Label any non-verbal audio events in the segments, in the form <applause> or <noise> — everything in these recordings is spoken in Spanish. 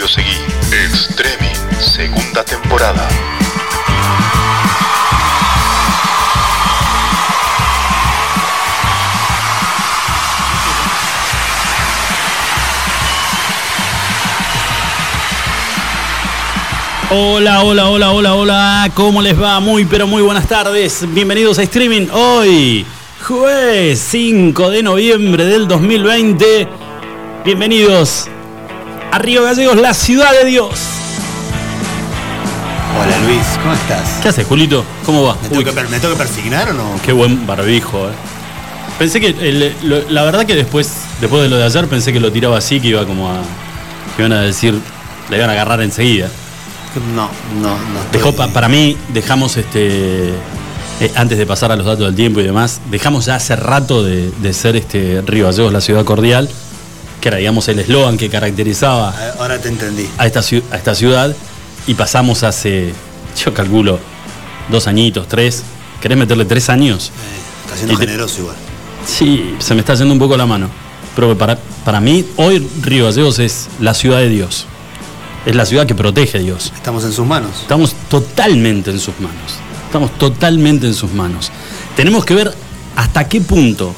Claudio Seguí. Extremi, segunda temporada. Hola, hola, hola, hola, hola. ¿Cómo les va? Muy, pero muy buenas tardes. Bienvenidos a streaming hoy, jueves 5 de noviembre del 2020. Bienvenidos a Río Gallegos, la ciudad de Dios. Hola Luis, ¿cómo estás? ¿Qué haces, Julito? ¿Cómo va? ¿Me Uy, tengo, que, per- me tengo que persignar o no? qué buen barbijo, eh. Pensé que, el- lo- la verdad que después, después de lo de ayer, pensé que lo tiraba así, que iba como a, que iban a decir, le iban a agarrar enseguida. No, no, no. estoy- Dejó pa- para mí, dejamos este. eh, antes de pasar a los datos del tiempo y demás, dejamos ya hace rato de, de ser este Río Gallegos, la ciudad cordial, que era, digamos, el eslogan que caracterizaba Ah, Ahora te entendí. a esta, ciu- a esta ciudad, y pasamos hace, yo calculo, dos añitos, tres. ¿Querés meterle tres años? Eh, está siendo te- generoso igual. Sí, se me está yendo un poco la mano. Pero para, para mí, hoy Río Gallegos es la ciudad de Dios. Es la ciudad que protege a Dios. Estamos en sus manos. Estamos totalmente en sus manos. Estamos totalmente en sus manos. Tenemos que ver hasta qué punto,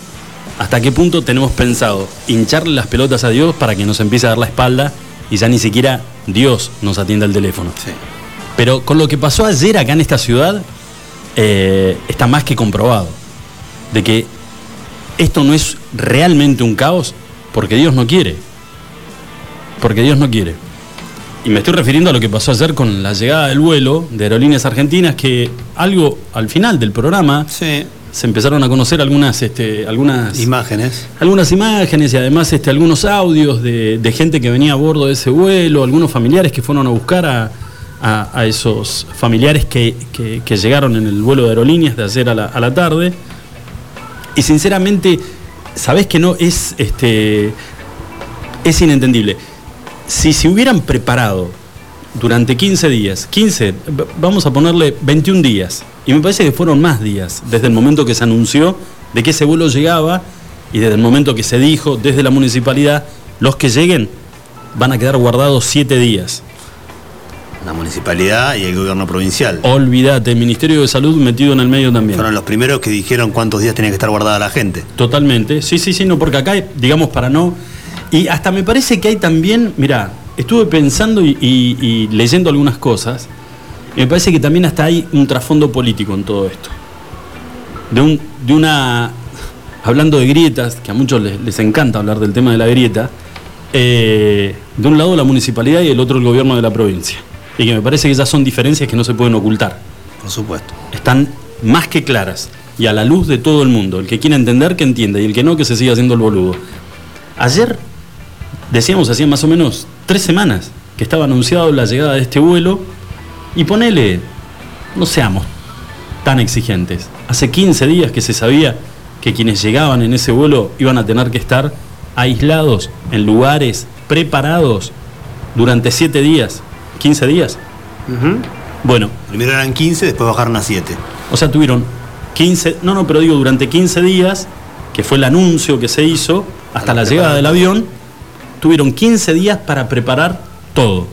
hasta qué punto tenemos pensado hincharle las pelotas a Dios para que nos empiece a dar la espalda y ya ni siquiera Dios nos atienda el teléfono. Sí. Pero con lo que pasó ayer acá en esta ciudad, eh, está más que comprobado. De que esto no es realmente un caos porque Dios no quiere. Porque Dios no quiere. Y me estoy refiriendo a lo que pasó ayer con la llegada del vuelo de Aerolíneas Argentinas, que algo al final del programa Sí. Se empezaron a conocer algunas, este, algunas Imágenes. algunas imágenes y además este, algunos audios de, de gente que venía a bordo de ese vuelo, algunos familiares que fueron a buscar a, a- a esos familiares que, que- que llegaron en el vuelo de aerolíneas de ayer a la, a la tarde. Y sinceramente, sabés que no es, este, es inentendible. Si se hubieran preparado durante 15 días, 15, v- vamos a ponerle 21 días, y me parece que fueron más días, desde el momento que se anunció de que ese vuelo llegaba y desde el momento que se dijo desde la municipalidad, los que lleguen van a quedar guardados 7 días. La municipalidad y el gobierno provincial. Olvídate, el Ministerio de Salud metido en el medio también. Fueron los primeros que dijeron cuántos días tenía que estar guardada la gente. Totalmente, sí, sí, sí, no, porque acá, digamos, para no. Y hasta me parece que hay también, mira, estuve pensando y, y- y leyendo algunas cosas, y me parece que también hasta hay un trasfondo político en todo esto. De, un, de una. Hablando de grietas, que a muchos les, les encanta hablar del tema de la grieta, eh, de un lado la municipalidad y del otro el gobierno de la provincia. Y que me parece que esas son diferencias que no se pueden ocultar Por supuesto. están más que claras y a la luz de todo el mundo. El que quiera entender, que entienda, y el que no, que se siga haciendo el boludo. Ayer, decíamos, hacía más o menos tres semanas que estaba anunciado la llegada de este vuelo, y ponele, no seamos tan exigentes. Hace 15 días que se sabía que quienes llegaban en ese vuelo iban a tener que estar aislados en lugares preparados durante 7 días, 15 días. Bueno, Primero eran 15, después bajaron a 7. o sea, tuvieron 15, no, no, pero digo, durante 15 días, que fue el anuncio que se hizo, hasta Para la llegada del avión, tuvieron 15 días para preparar todo.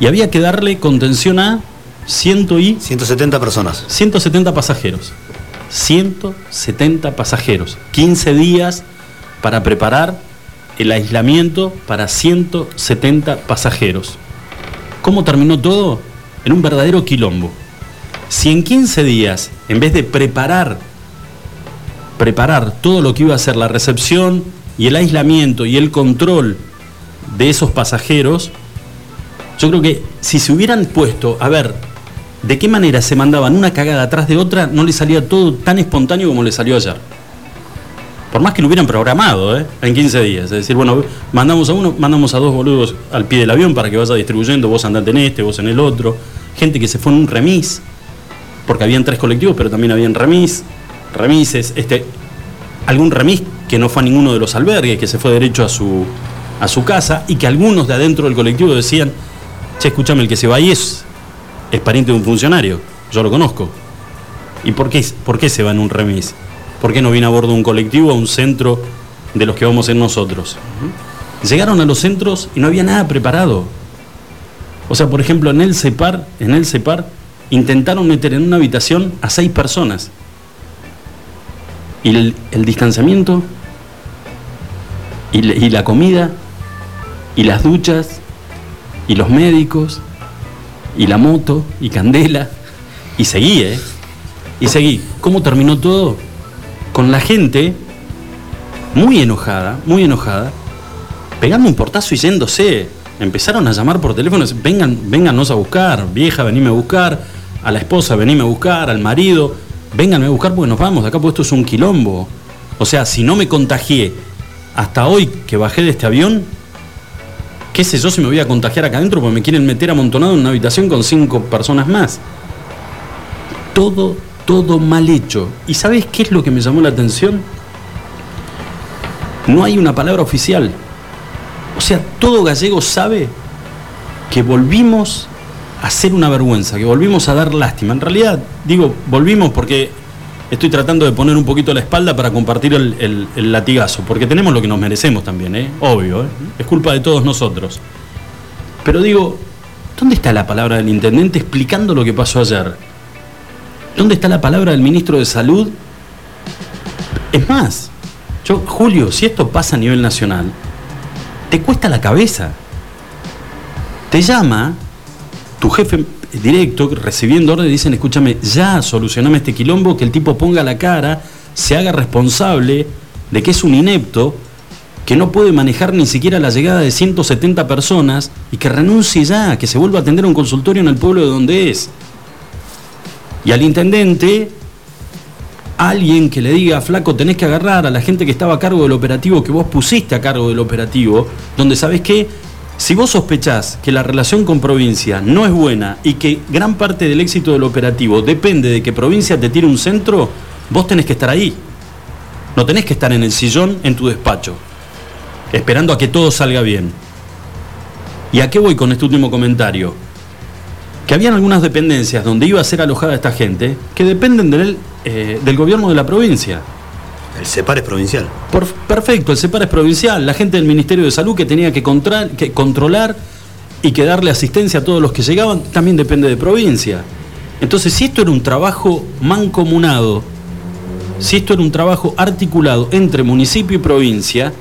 Y había que darle contención a 100 y 170 personas. 170 pasajeros. 170 pasajeros. 15 días para preparar el aislamiento para 170 pasajeros. ¿Cómo terminó todo? En un verdadero quilombo. Si en 15 días, en vez de preparar, preparar todo lo que iba a ser la recepción y el aislamiento y el control de esos pasajeros, yo creo que si se hubieran puesto a ver de qué manera se mandaban una cagada atrás de otra, no le salía todo tan espontáneo como le salió ayer. Por más que lo hubieran programado, ¿eh? En 15 días. Es decir, bueno, mandamos a uno, mandamos a dos boludos al pie del avión para que vaya distribuyendo, vos andate en este, vos en el otro. Gente que se fue en un remis, porque habían tres colectivos, pero también habían remis, remises, este, algún remis que no fue a ninguno de los albergues, que se fue derecho a su, a su casa, y que algunos de adentro del colectivo decían, che, escúchame, el que se va ahí es, es pariente de un funcionario, yo lo conozco. ¿Y por qué, por qué se va en un remis? ¿Por qué no viene a bordo un colectivo a un centro de los que vamos en nosotros? Llegaron a los centros y no había nada preparado. O sea, por ejemplo, en el CEPAR, en el CEPAR, intentaron meter en una habitación a seis personas. Y el, distanciamiento, y la comida, y las duchas, y los médicos, y la moto, y Candela, y seguí, ¿eh? Y seguí. ¿Cómo terminó todo? Con la gente muy enojada, muy enojada, pegando un portazo y yéndose. Empezaron a llamar por teléfono, vengan, véngannos a buscar, vieja, venime a buscar, a la esposa, venime a buscar, al marido, vénganme a buscar porque nos vamos, acá porque esto es un quilombo. O sea, si no me contagié hasta hoy que bajé de este avión, qué sé yo si me voy a contagiar acá adentro porque me quieren meter amontonado en una habitación con cinco personas más. Todo, todo mal hecho. ¿Y sabes qué es lo que me llamó la atención? No hay una palabra oficial. O sea, todo gallego sabe que volvimos a ser una vergüenza, que volvimos a dar lástima. En realidad, digo, volvimos porque estoy tratando de poner un poquito la espalda para compartir el, latigazo, porque tenemos lo que nos merecemos también, ¿eh? obvio, ¿eh? es culpa de todos nosotros. Pero digo, ¿dónde está la palabra del intendente explicando lo que pasó ayer? ¿Dónde está la palabra del ministro de Salud? Es más, yo, Julio, si esto pasa a nivel nacional, te cuesta la cabeza. Te llama tu jefe directo, recibiendo orden, dicen, escúchame, ya solucioname este quilombo, que el tipo ponga la cara, se haga responsable de que es un inepto, que no puede manejar ni siquiera la llegada de 170 personas y que renuncie ya, que se vuelva a atender un consultorio en el pueblo de donde es. Y al intendente, alguien que le diga, flaco, tenés que agarrar a la gente que estaba a cargo del operativo, que vos pusiste a cargo del operativo, donde sabés que si vos sospechás que la relación con provincia no es buena y que gran parte del éxito del operativo depende de que provincia te tire un centro, vos tenés que estar ahí. No tenés que estar en el sillón en tu despacho, esperando a que todo salga bien. ¿Y a qué voy con este último comentario? que habían algunas dependencias donde iba a ser alojada esta gente que dependen del, eh, del gobierno de la provincia. El CEPAR es provincial. Perfecto, el CEPAR es provincial, la gente del Ministerio de Salud que tenía que, controlar y que darle asistencia a todos los que llegaban también depende de provincia. Entonces, si esto era un trabajo mancomunado, si esto era un trabajo articulado entre municipio y provincia,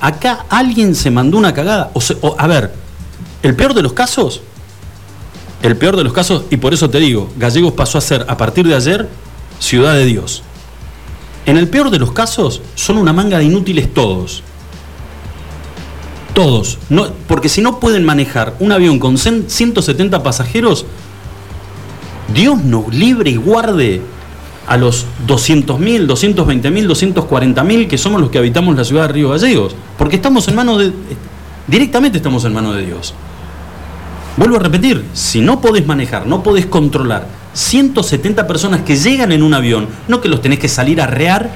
acá alguien se mandó una cagada. O, a ver, el peor de los casos, el peor de los casos, y por eso te digo, Gallegos pasó a ser, a partir de ayer, ciudad de Dios. En el peor de los casos, son una manga de inútiles todos. Todos. No, porque si no pueden manejar un avión con cen- 170 pasajeros, Dios nos libre y guarde a los 200.000, 220.000, 240.000 que somos los que habitamos la ciudad de Río Gallegos. Porque estamos en manos de. Directamente estamos en manos de Dios. Vuelvo a repetir, si no podés manejar, no podés controlar 170 personas que llegan en un avión, no que los tenés que salir a rear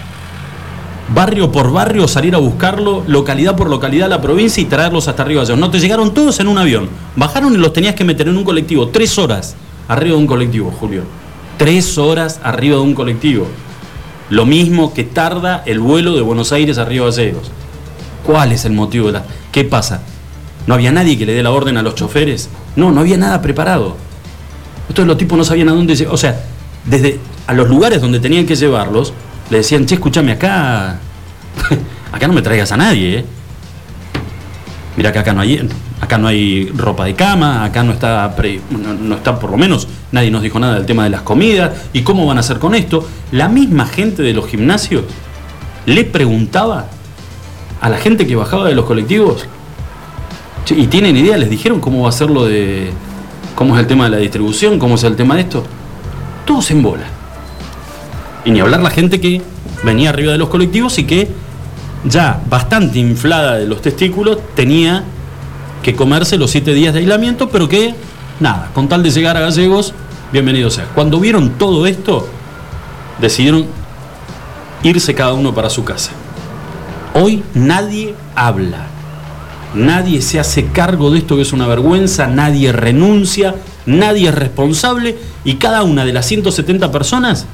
barrio por barrio, salir a buscarlo, localidad por localidad la provincia y traerlos hasta arriba. No te llegaron todos en un avión. Bajaron y los tenías que meter en un colectivo. Tres horas arriba de un colectivo, Julio. Tres horas arriba de un colectivo. Lo mismo que tarda el vuelo de Buenos Aires a Río Gallegos. ¿Cuál es el motivo de la.? ¿Qué pasa? ¿No había nadie que le dé la orden a los choferes? No, no había nada preparado. Entonces los tipos no sabían a dónde O sea, desde a los lugares donde tenían que llevarlos, le decían, che, escúchame, acá. <laughs> acá no me traigas a nadie, ¿eh? Mira que acá no hay. Acá no hay ropa de cama, acá no está, no, está por lo menos, nadie nos dijo nada del tema de las comidas y cómo van a hacer con esto. La misma gente de los gimnasios le preguntaba a la gente que bajaba de los colectivos ¿Y tienen idea? ¿Les dijeron cómo va a ser lo de. Cómo es el tema de la distribución? ¿Cómo es el tema de esto? Todos en bola. Y ni hablar la gente que venía arriba de los colectivos y que ya bastante inflada de los testículos tenía que comerse los siete días de aislamiento, pero que nada, con tal de llegar a Gallegos, bienvenido sea. Cuando vieron todo esto, decidieron irse cada uno para su casa. Hoy nadie habla. Nadie se hace cargo de esto que es una vergüenza, nadie renuncia, nadie es responsable y cada una de las 170 personas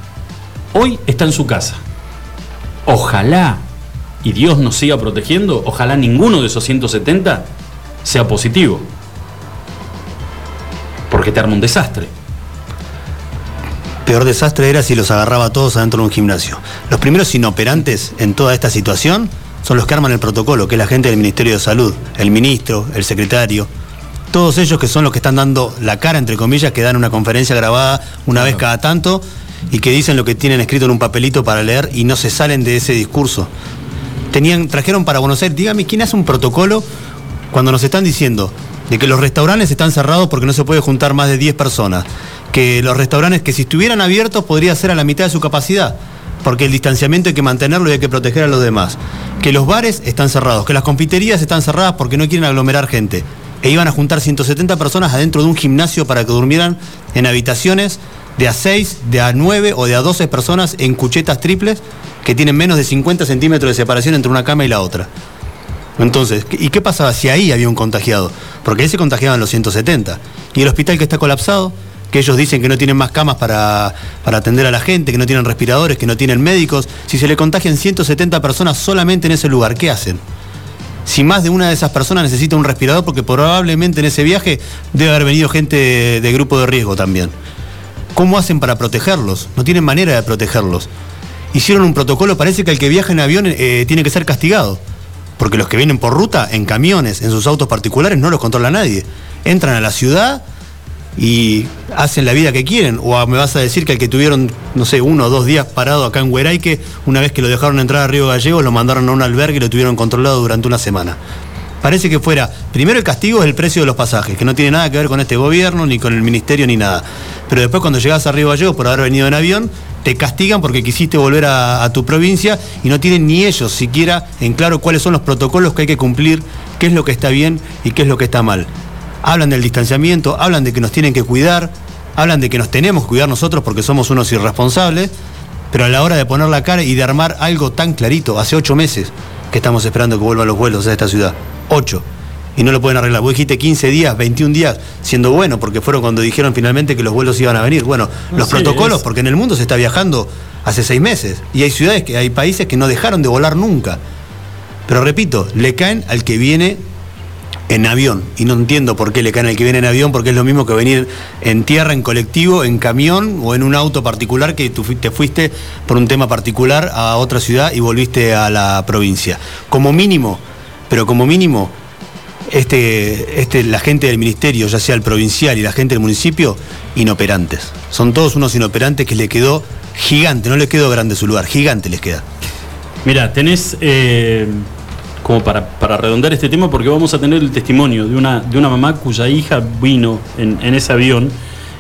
hoy está en su casa. Ojalá, y Dios nos siga protegiendo, ojalá ninguno de esos 170 sea positivo. Porque te arma un desastre. Peor desastre era si los agarraba todos adentro de un gimnasio. Los primeros inoperantes en toda esta situación son los que arman el protocolo, que es la gente del Ministerio de Salud, el ministro, el secretario, todos ellos que son los que están dando la cara, entre comillas, que dan una conferencia grabada una vez cada tanto y que dicen lo que tienen escrito en un papelito para leer y no se salen de ese discurso. Tenían, trajeron para Buenos Aires, dígame, ¿quién hace un protocolo cuando nos están diciendo de que los restaurantes están cerrados porque no se puede juntar más de 10 personas? Que los restaurantes que si estuvieran abiertos podría ser a la mitad de su capacidad porque el distanciamiento hay que mantenerlo y hay que proteger a los demás. Que los bares están cerrados, que las confiterías están cerradas porque no quieren aglomerar gente. E iban a juntar 170 personas adentro de un gimnasio para que durmieran en habitaciones de a 6, de a 9 o de a 12 personas en cuchetas triples que tienen menos de 50 centímetros de separación entre una cama y la otra. Entonces, ¿y qué pasaba si ahí había un contagiado? Porque ahí se contagiaban los 170. Y el hospital que está colapsado, que ellos dicen que no tienen más camas para, atender a la gente, que no tienen respiradores, que no tienen médicos. Si se le contagian 170 personas solamente en ese lugar, ¿qué hacen? Si más de una de esas personas necesita un respirador, porque probablemente en ese viaje debe haber venido gente de, grupo de riesgo también. ¿Cómo hacen para protegerlos? No tienen manera de protegerlos. Hicieron un protocolo, parece que el que viaja en avión eh, tiene que ser castigado. Porque los que vienen por ruta, en camiones, en sus autos particulares, no los controla nadie. Entran a la ciudad, y hacen la vida que quieren. O me vas a decir que el que tuvieron, no sé, uno o dos días parado acá en Hueraique, una vez que lo dejaron entrar a Río Gallegos, lo mandaron a un albergue y lo tuvieron controlado durante una semana. Parece que fuera, primero el castigo es el precio de los pasajes, que no tiene nada que ver con este gobierno, ni con el ministerio, ni nada. Pero después cuando llegas a Río Gallegos por haber venido en avión, te castigan porque quisiste volver a, a tu provincia y no tienen ni ellos siquiera en claro cuáles son los protocolos que hay que cumplir, qué es lo que está bien y qué es lo que está mal hablan del distanciamiento, hablan de que nos tienen que cuidar, hablan de que nos tenemos que cuidar nosotros porque somos unos irresponsables, pero a la hora de poner la cara y de armar algo tan clarito, hace ocho meses que estamos esperando que vuelvan los vuelos a esta ciudad, ocho, y no lo pueden arreglar. Vos dijiste 15 días, 21 días, siendo bueno, porque fueron cuando dijeron finalmente que los vuelos iban a venir. Bueno, los protocolos, porque en el mundo se está viajando hace seis meses, y hay ciudades, que hay países que no dejaron de volar nunca. Pero repito, le caen al que viene en avión. Y no entiendo por qué le caen al que viene en avión, porque es lo mismo que venir en tierra, en colectivo, en camión o en un auto particular que tú te fuiste por un tema particular a otra ciudad y volviste a la provincia. Como mínimo, pero como mínimo, este, este, la gente del ministerio, ya sea el provincial y la gente del municipio, inoperantes. Son todos unos inoperantes que le quedó gigante, no le quedó grande su lugar, gigante les queda. Mira, tenés eh, como para, para, redondar este tema, porque vamos a tener el testimonio de una, de una mamá cuya hija vino en, ese avión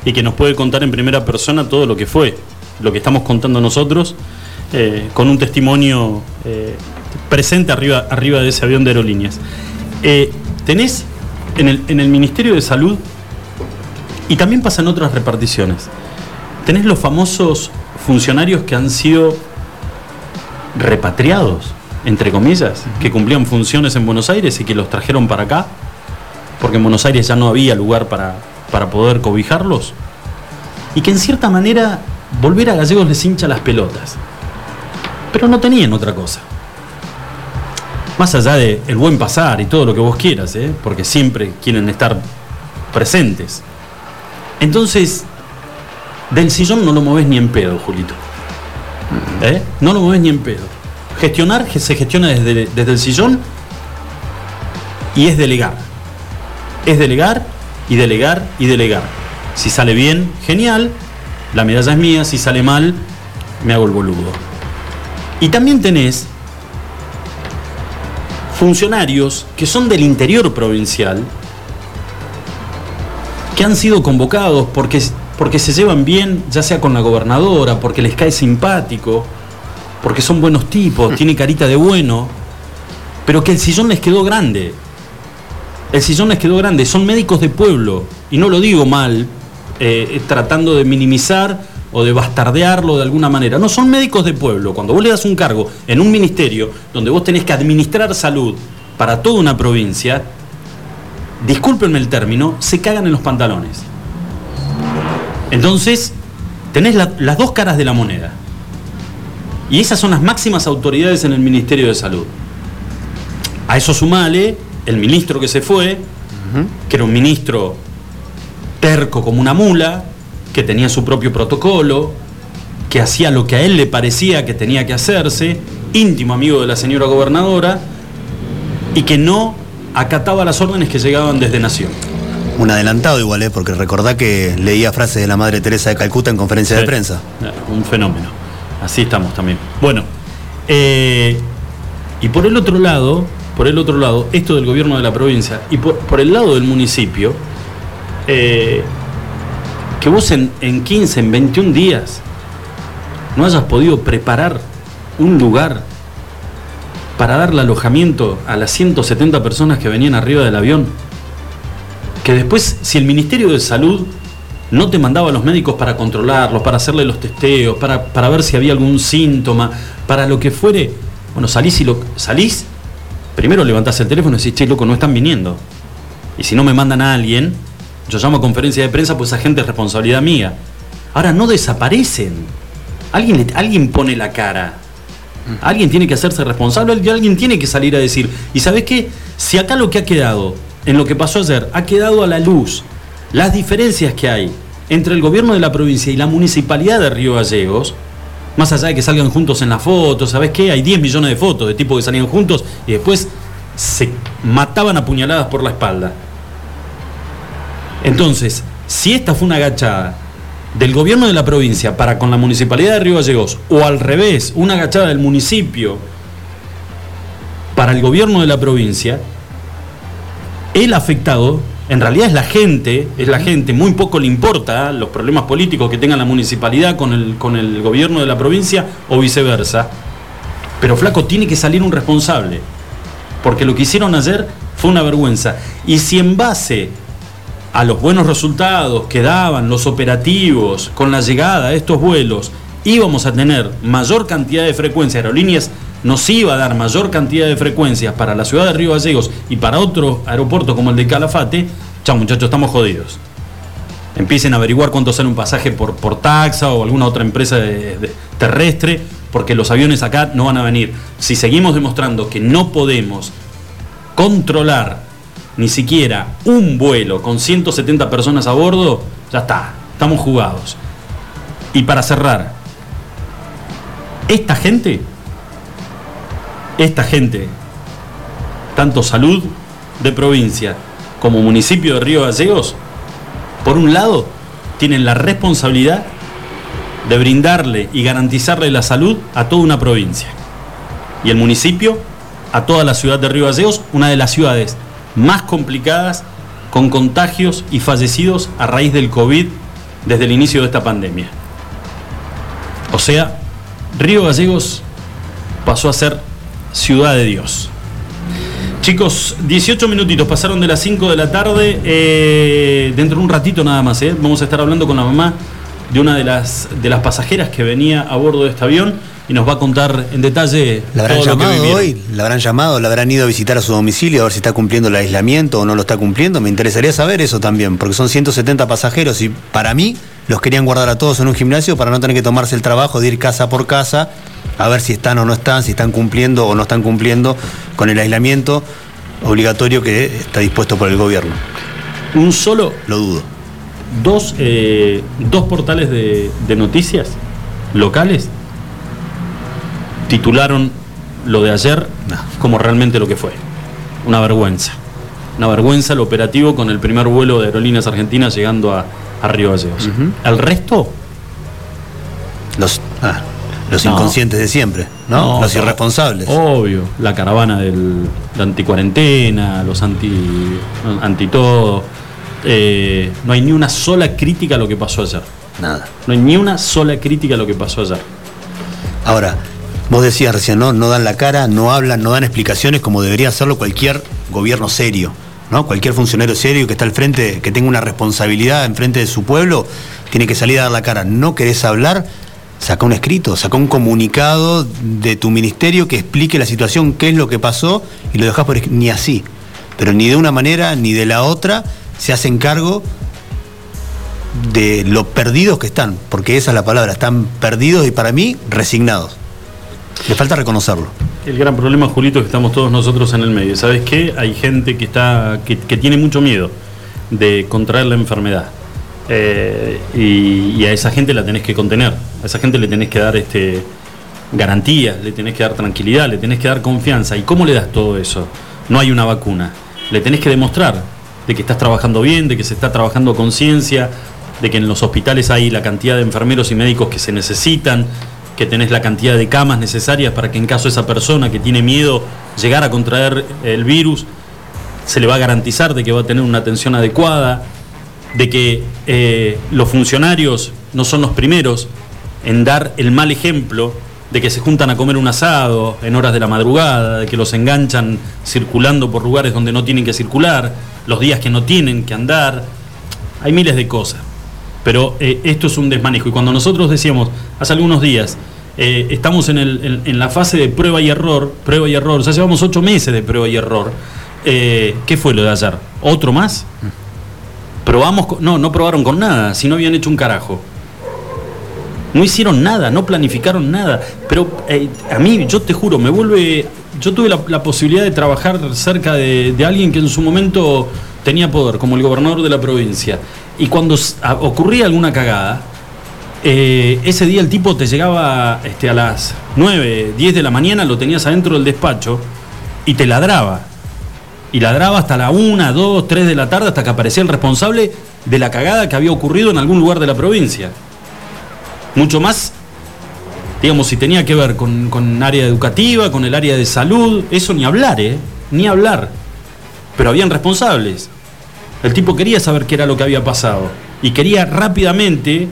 y que nos puede contar en primera persona todo lo que fue, lo que estamos contando nosotros, eh, con un testimonio eh, presente arriba, arriba de ese avión de aerolíneas. Eh, tenés en el, en el Ministerio de Salud, y también pasan otras reparticiones, tenés los famosos funcionarios que han sido repatriados entre comillas, que cumplían funciones en Buenos Aires y que los trajeron para acá, porque en Buenos Aires ya no había lugar para, para poder cobijarlos, y que en cierta manera volver a Gallegos les hincha las pelotas, pero no tenían otra cosa. Más allá de el buen pasar y todo lo que vos quieras, ¿eh? porque siempre quieren estar presentes. Entonces, del sillón no lo moves ni en pedo, Julito. ¿Eh? No lo moves ni en pedo. Gestionar se gestiona desde, desde el sillón y es delegar. Es delegar y delegar y delegar. Si sale bien, genial, la medalla es mía, si sale mal, me hago el boludo. Y también tenés funcionarios que son del interior provincial, que han sido convocados porque, porque se llevan bien, ya sea con la gobernadora, porque les cae simpático, porque son buenos tipos, <laughs> tiene carita de bueno, pero que el sillón les quedó grande. El sillón les quedó grande, son médicos de pueblo, y no lo digo mal, eh, tratando de minimizar o de bastardearlo de alguna manera. No, son médicos de pueblo. Cuando vos le das un cargo en un ministerio donde vos tenés que administrar salud para toda una provincia, discúlpenme el término, se cagan en los pantalones. Entonces, tenés las dos caras de la moneda. Y esas son las máximas autoridades en el Ministerio de Salud. A eso sumale el ministro que se fue, que era un ministro terco como una mula, que tenía su propio protocolo, que hacía lo que a él le parecía que tenía que hacerse, íntimo amigo de la señora gobernadora, y que no acataba las órdenes que llegaban desde Nación. Un adelantado igual, ¿eh? porque recordá que leía frases de la Madre Teresa de Calcuta en conferencia de prensa. Un fenómeno. Así estamos también. Bueno, eh, y por el otro lado, por el otro lado, esto del gobierno de la provincia, y por, el lado del municipio, eh, que vos en, en 15, en 21 días, no hayas podido preparar un lugar para darle alojamiento a las 170 personas que venían arriba del avión. Que después, si el Ministerio de Salud no te mandaba a los médicos para controlarlos, para hacerle los testeos, para, para ver si había algún síntoma, para lo que fuere, bueno, salís y lo salís, primero levantás el teléfono y decís, che, loco, no están viniendo. Y si no me mandan a alguien, yo llamo a conferencia de prensa, pues esa gente es responsabilidad mía. Ahora no desaparecen. Alguien, alguien pone la cara. Alguien tiene que hacerse responsable y alguien tiene que salir a decir, ¿y sabes qué? Si acá lo que ha quedado, en lo que pasó ayer, ha quedado a la luz las diferencias que hay entre el gobierno de la provincia y la municipalidad de Río Gallegos, más allá de que salgan juntos en la foto, ¿sabes qué? Hay 10 millones de fotos de tipos que salían juntos y después se mataban a puñaladas por la espalda. Entonces, si esta fue una agachada del gobierno de la provincia para con la municipalidad de Río Gallegos, o al revés, una agachada del municipio para el gobierno de la provincia, el afectado en realidad es la gente, es la gente, muy poco le importa los problemas políticos que tenga la municipalidad con el, con el gobierno de la provincia o viceversa. Pero flaco, tiene que salir un responsable, porque lo que hicieron ayer fue una vergüenza. Y si en base a los buenos resultados que daban los operativos con la llegada de estos vuelos, íbamos a tener mayor cantidad de frecuencias, aerolíneas nos iba a dar mayor cantidad de frecuencias para la ciudad de Río Gallegos y para otro aeropuerto como el de Calafate, chao muchachos, estamos jodidos. Empiecen a averiguar cuánto sale un pasaje por, por taxa o alguna otra empresa terrestre, porque los aviones acá no van a venir. Si seguimos demostrando que no podemos controlar ni siquiera un vuelo con 170 personas a bordo, ya está, estamos jugados. Y para cerrar, esta gente, esta gente, tanto salud de provincia como municipio de Río Gallegos, por un lado, tienen la responsabilidad de brindarle y garantizarle la salud a toda una provincia. Y el municipio a toda la ciudad de Río Gallegos, una de las ciudades más complicadas con contagios y fallecidos a raíz del COVID desde el inicio de esta pandemia. O sea, Río Gallegos pasó a ser ciudad de Dios. Chicos, 18 minutitos pasaron de las 5 de la tarde. Eh, dentro de un ratito nada más, ¿eh? vamos a estar hablando con la mamá de una de las, de las pasajeras que venía a bordo de este avión y nos va a contar en detalle. ¿La habrán llamado hoy? ¿La habrán llamado? ¿La habrán ido a visitar a su domicilio a ver si está cumpliendo el aislamiento o no lo está cumpliendo? Me interesaría saber eso también, porque son 170 pasajeros y para mí los querían guardar a todos en un gimnasio para no tener que tomarse el trabajo de ir casa por casa a ver si están o no están, si están cumpliendo o no están cumpliendo con el aislamiento obligatorio que está dispuesto por el gobierno. Un solo. Lo dudo. Dos, eh, dos portales de, de noticias locales titularon lo de ayer como realmente lo que fue. Una vergüenza. Una vergüenza el operativo con el primer vuelo de aerolíneas argentinas llegando a, a Río Gallegos. El resto. Los, ah, los inconscientes de siempre, ¿no? los irresponsables. Obvio. La caravana del, de anticuarentena, los anti, anti todo. Eh, no hay ni una sola crítica a lo que pasó ayer. Nada. No hay ni una sola crítica a lo que pasó ayer. Ahora, Vos decías recién, ¿no? No dan la cara, no hablan, no dan explicaciones como debería hacerlo cualquier gobierno serio, ¿no? Cualquier funcionario serio que está al frente, que tenga una responsabilidad en frente de su pueblo, tiene que salir a dar la cara. ¿No querés hablar? Saca un escrito, saca un comunicado de tu ministerio que explique la situación, qué es lo que pasó, y lo dejás por ni así. Pero ni de una manera ni de la otra se hacen cargo de lo perdidos que están, porque esa es la palabra, están perdidos y para mí resignados. Le falta reconocerlo. El gran problema, Julito, es que estamos todos nosotros en el medio. ¿Sabes qué? Hay gente que, está, que, que tiene mucho miedo de contraer la enfermedad. Eh, y, a esa gente la tenés que contener. A esa gente le tenés que dar este, garantías, le tenés que dar tranquilidad, le tenés que dar confianza. ¿Y cómo le das todo eso? No hay una vacuna. Le tenés que demostrar de que estás trabajando bien, de que se está trabajando con ciencia, de que en los hospitales hay la cantidad de enfermeros y médicos que se necesitan, que tenés la cantidad de camas necesarias para que en caso esa persona que tiene miedo llegar a contraer el virus, se le va a garantizar de que va a tener una atención adecuada, de que eh, los funcionarios no son los primeros en dar el mal ejemplo de que se juntan a comer un asado en horas de la madrugada, de que los enganchan circulando por lugares donde no tienen que circular, los días que no tienen que andar. Hay miles de cosas. Pero eh, esto es un desmanejo. Y cuando nosotros decíamos hace algunos días, eh, estamos en, el- en- la fase de prueba y error, prueba y error, ya llevamos ocho meses de prueba y error. Eh, ¿Qué fue lo de ayer? ¿Otro más? Probamos, con- no, no probaron con nada, si no habían hecho un carajo. No hicieron nada, no planificaron nada. Pero eh, a mí, yo te juro, me vuelve. Yo tuve la, la posibilidad de trabajar cerca de, de alguien que en su momento tenía poder, como el gobernador de la provincia. Y cuando ocurría alguna cagada, eh, ese día el tipo te llegaba este, a las 9, 10 de la mañana, lo tenías adentro del despacho y te ladraba. Y ladraba hasta la 1, 2, 3 de la tarde hasta que aparecía el responsable de la cagada que había ocurrido en algún lugar de la provincia. Mucho más, digamos, si tenía que ver con, con área educativa, con el área de salud, eso ni hablar, ¿eh? Ni hablar. Pero habían responsables. El tipo quería saber qué era lo que había pasado. Y quería rápidamente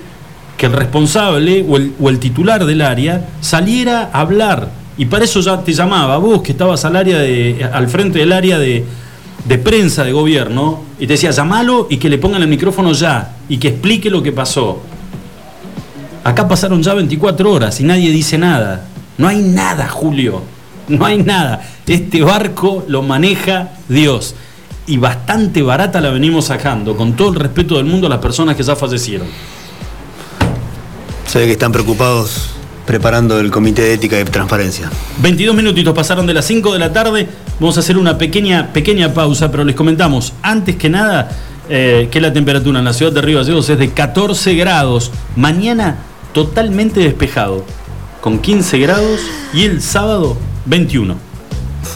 que el responsable o el, titular del área saliera a hablar. Y para eso ya te llamaba, vos que estabas al, área de, al frente del área de, de prensa de gobierno, y te decía, llamalo y que le pongan el micrófono ya, y que explique lo que pasó. Acá pasaron ya 24 horas y nadie dice nada. No hay nada, Julio. No hay nada. Este barco lo maneja Dios. Y bastante barata la venimos sacando, con todo el respeto del mundo a las personas que ya fallecieron. Se ve que están preocupados preparando el comité de ética y transparencia. 22 minutitos pasaron de las 5 de la tarde. Vamos a hacer una pequeña, pequeña pausa, pero les comentamos, antes que nada, eh, que la temperatura en la ciudad de Río Gallegos es de 14 grados. Mañana totalmente despejado, con 15 grados. Y el sábado, 21.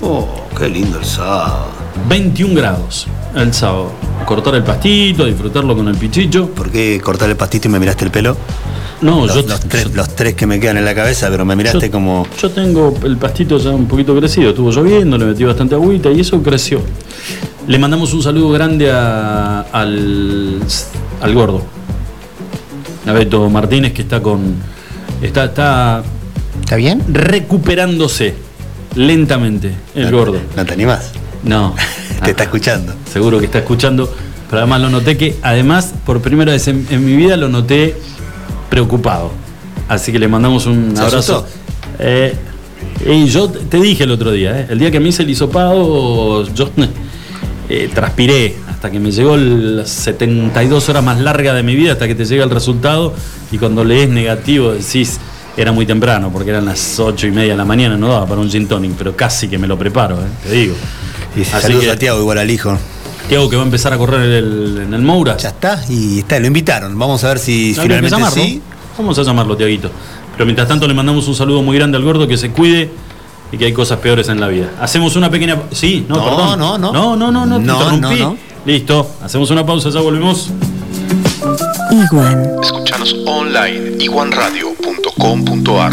Oh, qué lindo el sábado. 21 grados el sábado. Cortar el pastito, disfrutarlo con el pichicho. ¿Por qué cortar el pastito y me miraste el pelo? No, los, yo, los tres, los tres que me quedan en la cabeza, pero me miraste yo- como. Yo tengo el pastito ya un poquito crecido. Estuvo lloviendo, le metí bastante agüita y eso creció. Le mandamos un saludo grande a- al, al gordo. A Beto Martínez que está con. Está, está ¿Está bien? recuperándose lentamente, el gordo. ¿No te animás? No. <laughs> Te está escuchando. Seguro que está escuchando. Pero además lo noté que, además, por primera vez en, en mi vida lo noté preocupado. Así que le mandamos un ¿Se abrazo. Eh, y yo te dije el otro día, eh, el día que me hice el hisopado, yo <laughs> eh, transpiré hasta que me llegó las 72 horas más largas de mi vida, hasta que te llega el resultado. Y cuando lees negativo decís, era muy temprano, porque eran las 8 y media de la mañana, no daba para un gin tonic, pero casi que me lo preparo, eh, te digo. Y Así saludos que- a Tiago, igual al hijo. Tiago que va a empezar a correr en el, en el Moura. Ya está, y está, lo invitaron. Vamos a ver si que finalmente llamarlo. sí. Vamos a llamarlo, Tiaguito. Pero mientras tanto le mandamos un saludo muy grande al gordo, que se cuide y que hay cosas peores en la vida. Hacemos una pequeña... Sí, no, No, perdón. no, no. No, no, no, no, te No, interrumpí. no, no. Listo, hacemos una pausa, ya volvemos. Iguan. Escúchanos online iguanradio.com.ar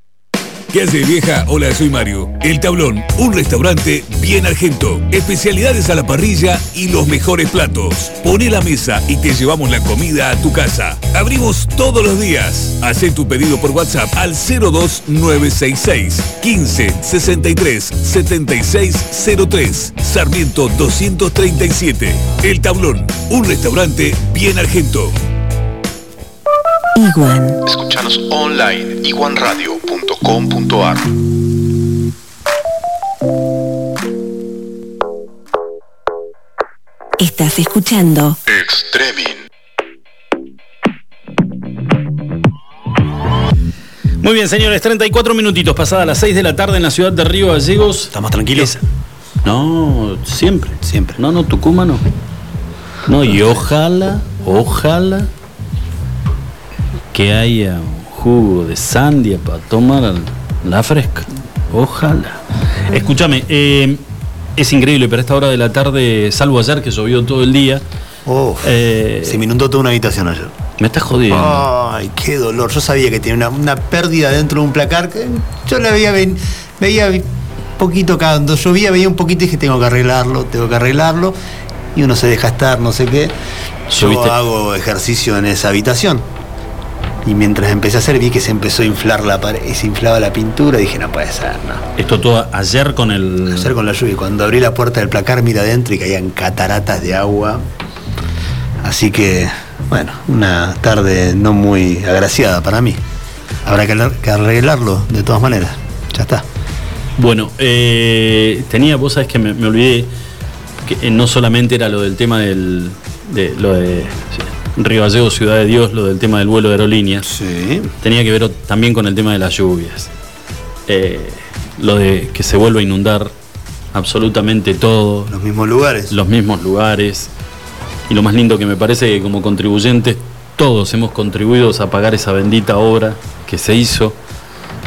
¿Qué hace vieja? Hola, soy Mario. El Tablón, un restaurante bien argento. Especialidades a la parrilla y los mejores platos. Poné la mesa y te llevamos la comida a tu casa. Abrimos todos los días. Hacé tu pedido por WhatsApp al 02966 15 63 76 03 Sarmiento 237. El Tablón, un restaurante bien argento. Iguan. Escuchanos online iguanradio.com.ar Estás escuchando Extremin. Muy bien, señores, 34 minutitos pasadas las 6 de la tarde en la ciudad de Río Gallegos. ¿Está más tranquilo? No, siempre. Siempre. No, no, Tucumán no. No, y ojalá, ojalá que haya un jugo de sandia para tomar al- la fresca. Ojalá. Escúchame, eh, es increíble, pero a esta hora de la tarde, salvo ayer que llovió todo el día, Oh, eh, se me inundó toda una habitación ayer. me estás jodiendo. Ay, qué dolor. Yo sabía que tenía una, una pérdida dentro de un placar. que yo la veía, ven- veía un poquito cuando llovía, veía un poquito y dije, tengo que arreglarlo, tengo que arreglarlo. Y uno se deja estar, no sé qué. Yo hago ejercicio en esa habitación. Y mientras empecé a hacer vi que se empezó a inflar la pared y se inflaba la pintura. Dije, no puede ser, no. Esto todo ayer con el. Ayer con la lluvia. Cuando abrí la puerta del placar, mira adentro y caían cataratas de agua. Así que, bueno, una tarde no muy agraciada para mí. Habrá que arreglar- que arreglarlo de todas maneras. Ya está. Bueno, eh, tenía, vos sabés que me, me olvidé que eh, no solamente era lo del tema del. De, lo de Río Gallegos, Ciudad de Dios, lo del tema del vuelo de aerolíneas. Sí. Tenía que ver también con el tema de las lluvias. Eh, lo de que se vuelva a inundar absolutamente todo, Los mismos lugares. los mismos lugares. Y lo más lindo que me parece que como contribuyentes todos hemos contribuido a pagar esa bendita obra que se hizo.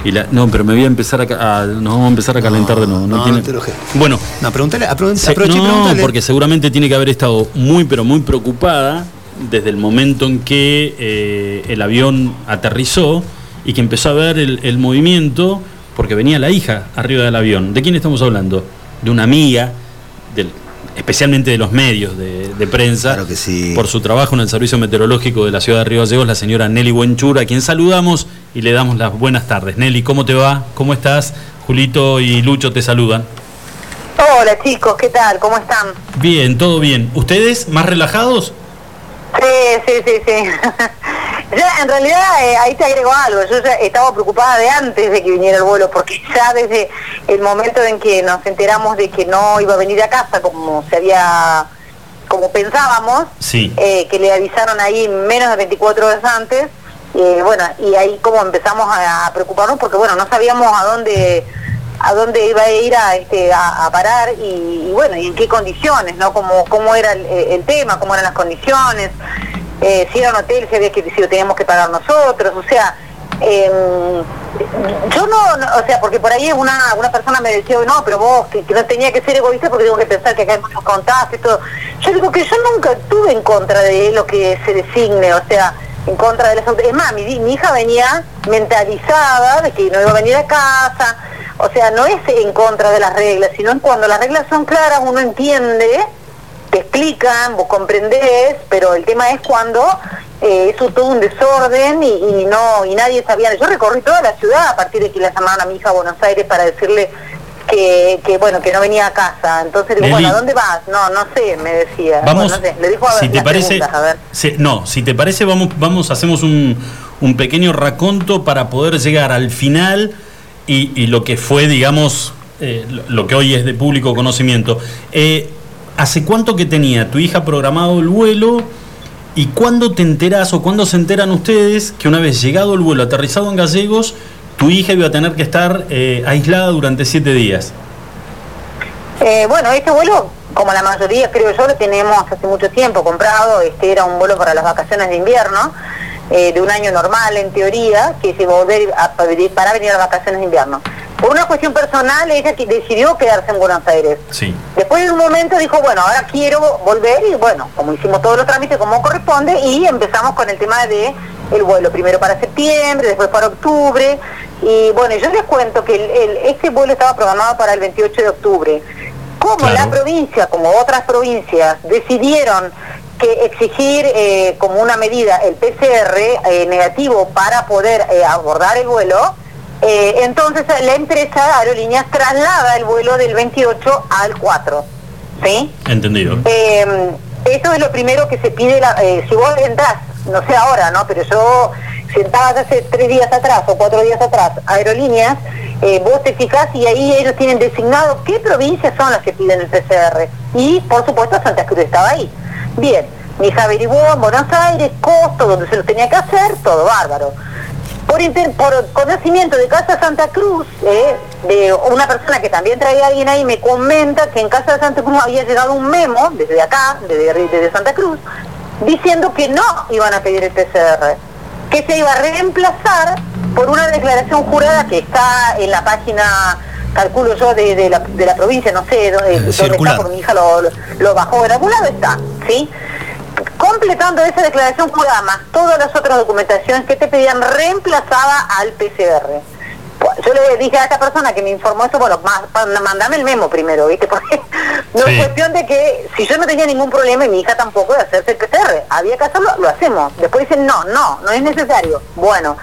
Y la, no, pero me voy a empezar a, a- nos vamos a empezar a calentar de nuevo. No, no, tiene- no te bueno, No, pregúntale, apro- se- no, porque seguramente tiene que haber estado muy, pero muy preocupada desde el momento en que eh, el avión aterrizó y que empezó a ver el, el movimiento, porque venía la hija arriba del avión. ¿De quién estamos hablando? De una amiga, del- especialmente de los medios de, de prensa, Claro que sí. por su trabajo en el Servicio Meteorológico de la Ciudad de Río Gallegos, la señora Nelly Buenchura, a quien saludamos y le damos las buenas tardes. Nelly, ¿cómo te va? ¿Cómo estás? Julito y Lucho te saludan. Hola chicos, ¿qué tal? ¿Cómo están? Bien, todo bien. ¿Ustedes más relajados? Sí, sí, sí, sí. <laughs> ya, en realidad, eh, ahí te agrego algo. Yo ya estaba preocupada de antes de que viniera el vuelo, porque ya desde el momento en que nos enteramos de que no iba a venir a casa como se había, como pensábamos, Sí. eh, que le avisaron ahí menos de 24 horas antes, eh, bueno, y ahí como empezamos a, a preocuparnos porque, bueno, no sabíamos a dónde a dónde iba a ir a, este, a, a parar y, y, bueno, y en qué condiciones, ¿no? Cómo, cómo era el, el tema, cómo eran las condiciones, eh, si era un hotel, si, había que, si lo teníamos que pagar nosotros, o sea, em, yo no, o sea, porque por ahí una, una persona me decía, no, pero vos, que, no tenía que ser egoísta porque tengo que pensar que acá hay muchos contagios y todo. Yo digo que yo nunca estuve en contra de lo que se designe, o sea, en contra de las autoridades. Es más, mi, mi hija venía mentalizada de que no iba a venir a casa, o sea, no es en contra de las reglas, sino en cuando las reglas son claras uno entiende, te explican, vos comprendés, pero el tema es cuando eh, eso todo un desorden y, y no y nadie sabía. Yo recorrí toda la ciudad a partir de que la llamaron a mi hija a Buenos Aires para decirle que, que bueno que no venía a casa. Entonces digo, bueno, ¿a dónde vas? No, no sé, me decía. Vamos, Bueno, no sé, le dijo a si te parece, a ver. si- no, si te parece, vamos, vamos, hacemos un, un pequeño raconto para poder llegar al final y, y lo que fue, digamos, eh, lo, que hoy es de público conocimiento. Eh, ¿Hace cuánto que tenía tu hija programado el vuelo? ¿Y cuándo te enterás o cuándo se enteran ustedes que una vez llegado el vuelo, aterrizado en Gallegos, tu hija iba a tener que estar eh, aislada durante siete días? Eh, bueno, este vuelo, como la mayoría creo yo, lo tenemos hace mucho tiempo comprado. Este era un vuelo para las vacaciones de invierno, eh, de un año normal en teoría, que se a volver a- para venir a las vacaciones de invierno. Por una cuestión personal, ella decidió quedarse en Buenos Aires. Sí. Después de un momento dijo, bueno, ahora quiero volver y bueno, como hicimos todos los trámites como corresponde y empezamos con el tema de el vuelo, primero para septiembre, después para octubre y bueno, yo les cuento que el- el- este vuelo estaba programado para el 28 de octubre. Como Claro. la provincia, como otras provincias, decidieron que exigir eh, como una medida el PCR eh, negativo para poder eh, abordar el vuelo, entonces la empresa Aerolíneas traslada el vuelo del 28 al 4. ¿Sí? Entendido. Eh, eso es lo primero que se pide, la- si vos entras, no sé ahora, ¿no? Pero yo sentabas hace tres días atrás o cuatro días atrás, aerolíneas, eh, vos te fijas y ahí ellos tienen designado qué provincias son las que piden el PCR. Y por supuesto Santa Cruz estaba ahí. Bien, mi hija averiguó en Buenos Aires, costo, donde se lo tenía que hacer, todo bárbaro. Por, inter- por conocimiento de Casa Santa Cruz, eh, de una persona que también traía a alguien ahí, me comenta que en Casa de Santa Cruz había llegado un memo, desde acá, desde, desde Santa Cruz, diciendo que no iban a pedir el PCR, que se iba a reemplazar por una declaración jurada que está en la página, calculo yo, de, de la, de la provincia, no sé dónde, dónde está, porque mi hija lo, lo, lo bajó, en algún lado está, ¿sí? completando esa declaración jurada más todas las otras documentaciones que te pedían reemplazada al PCR. Yo le dije a esta persona que me informó eso, bueno, mandame el memo primero, ¿viste? <laughs> Porque, No Sí. es cuestión de que si yo no tenía ningún problema y mi hija tampoco de hacerse el PCR, había que hacerlo, lo hacemos. Después dicen, no, no, no es necesario. Bueno,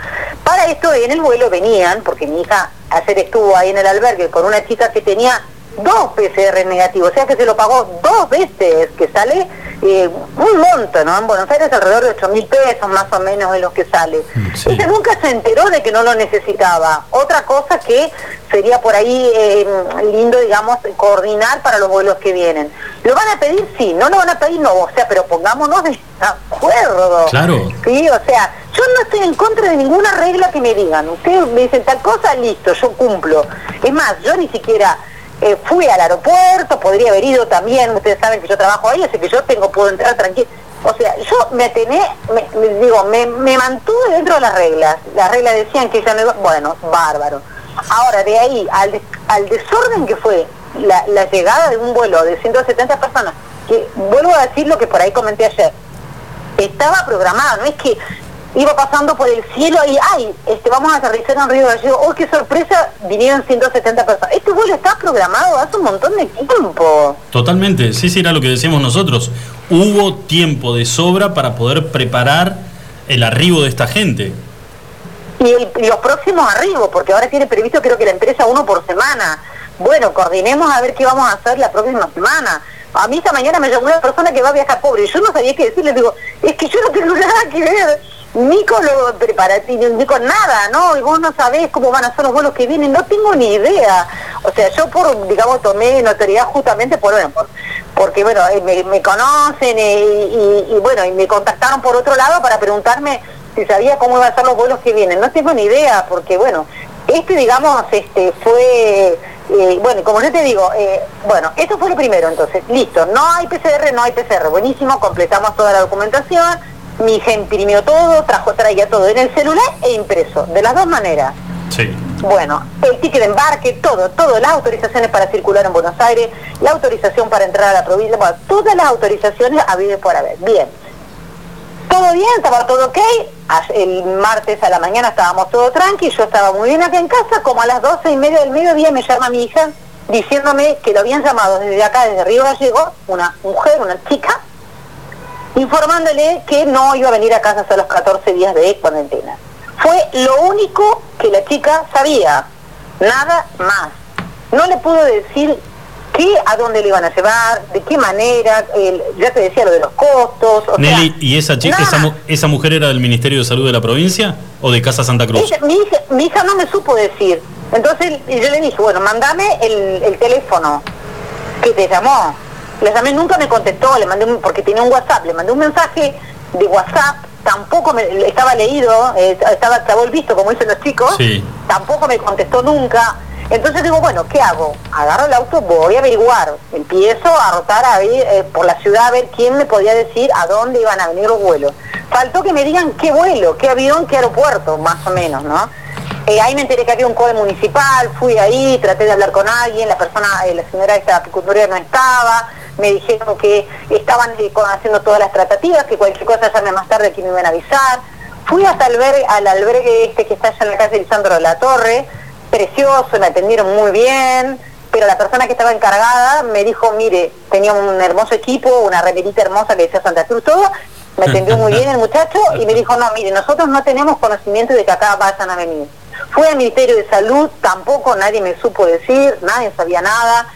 para esto en el vuelo venían, porque mi hija ayer estuvo ahí en el albergue con una chica que tenía dos PCR negativos, o sea que se lo pagó dos veces, que sale eh, un monto, ¿no? En Buenos Aires alrededor de 8 mil pesos más o menos es lo que sale. Ella nunca se enteró de que no lo necesitaba. Otra cosa que sería por ahí eh, lindo, digamos, coordinar para los vuelos que vienen. ¿Lo van a pedir? Sí. ¿No lo van a pedir? No. O sea, pero pongámonos de acuerdo. Claro. Sí, o sea, yo no estoy en contra de ninguna regla que me digan. Ustedes me dicen tal cosa, listo, yo cumplo. Es más, yo ni siquiera eh, fui al aeropuerto, podría haber ido también, ustedes saben que yo trabajo ahí, así que yo tengo, puedo entrar tranquilo. O sea, yo me atené, me, digo, me, mantuve dentro de las reglas. Las reglas decían que ya no iba, bueno, bárbaro. Ahora, de ahí al, al desorden que fue la, la llegada de un vuelo de 170 personas, que vuelvo a decir lo que por ahí comenté ayer, estaba programado, no es que iba pasando por el cielo y, ay, este, vamos a aterrizar en Río Gallego, oh, qué sorpresa, vinieron 170 personas. Este vuelo está programado hace un montón de tiempo. Totalmente, sí, sí, era lo que decíamos nosotros. Hubo tiempo de sobra para poder preparar el arribo de esta gente. Y, el- y los próximos arribos, porque ahora tiene previsto creo que la empresa uno por semana. Bueno, coordinemos a ver qué vamos a hacer la próxima semana. A mí esta mañana me llamó una persona que va a viajar pobre y yo no sabía qué decirle. Digo, es que yo no tengo <laughs> nada que ver ni con lo preparativo, ni con nada, ¿no? Y vos no sabés cómo van a ser los vuelos que vienen, no tengo ni idea. O sea, yo por, digamos, tomé notoriedad justamente por, bueno, por- porque, bueno, eh, me, conocen eh, y, y, bueno, y me contactaron por otro lado para preguntarme si sabía cómo iban a ser los vuelos que vienen. No tengo ni idea, porque, bueno, este, digamos, este fue... eh, bueno, como yo te digo, eh, bueno, eso fue lo primero, entonces, listo, no hay PCR, no hay PCR, buenísimo, completamos toda la documentación, mi hija imprimió todo, trajo, traía todo en el celular e impreso, de las dos maneras. Sí. Bueno, el ticket de embarque, todo, todo, las autorizaciones para circular en Buenos Aires, la autorización para entrar a la provincia, bueno, todas las autorizaciones habidas por haber. Bien. Todo bien, estaba todo ok. El martes a la mañana estábamos todo tranqui, yo estaba muy bien acá en casa, como a las doce y media del mediodía me llama mi hija diciéndome que lo habían llamado desde acá, desde Río Gallego, una mujer, una chica, informándole que no iba a venir a casa hasta los 14 días de cuarentena. Fue lo único que la chica sabía, nada más. No le pudo decir qué, a dónde le iban a llevar, de qué manera, el- ya te decía lo de los costos. O Nelly, sea, ¿y esa chica, esa, mu- esa mujer era del Ministerio de Salud de la provincia o de Casa Santa Cruz? Ella- mi, hija, mi hija no me supo decir. Entonces yo le dije, bueno, mandame el, el teléfono que te llamó. Le llamé, nunca me contestó, le mandé un, porque tenía un WhatsApp, le mandé un mensaje de WhatsApp, tampoco me, estaba leído, eh, estaba, el visto, como dicen los chicos, Sí. tampoco me contestó nunca. Entonces digo, bueno, ¿qué hago? Agarro el auto, voy a averiguar. Empiezo a rotar a ver, eh, por la ciudad a ver quién me podía decir a dónde iban a venir los vuelos. Faltó que me digan qué vuelo, qué avión, qué aeropuerto, más o menos, ¿no? Eh, ahí me enteré que había un COE municipal, fui ahí, traté de hablar con alguien, la persona, eh, la señora esta apicultora no estaba, me dijeron que estaban eh, haciendo todas las tratativas, que cualquier cosa llame más tarde que me iban a avisar. Fui hasta albergue, al albergue este que está allá en la calle Lisandro de la Torre, precioso, me atendieron muy bien, pero la persona que estaba encargada me dijo, mire, tenía un hermoso equipo, una remerita hermosa que decía Santa Cruz, todo, me atendió muy bien el muchacho y me dijo, no, mire, nosotros no tenemos conocimiento de que acá vayan a venir. Fui al Ministerio de Salud, tampoco nadie me supo decir, nadie sabía nada.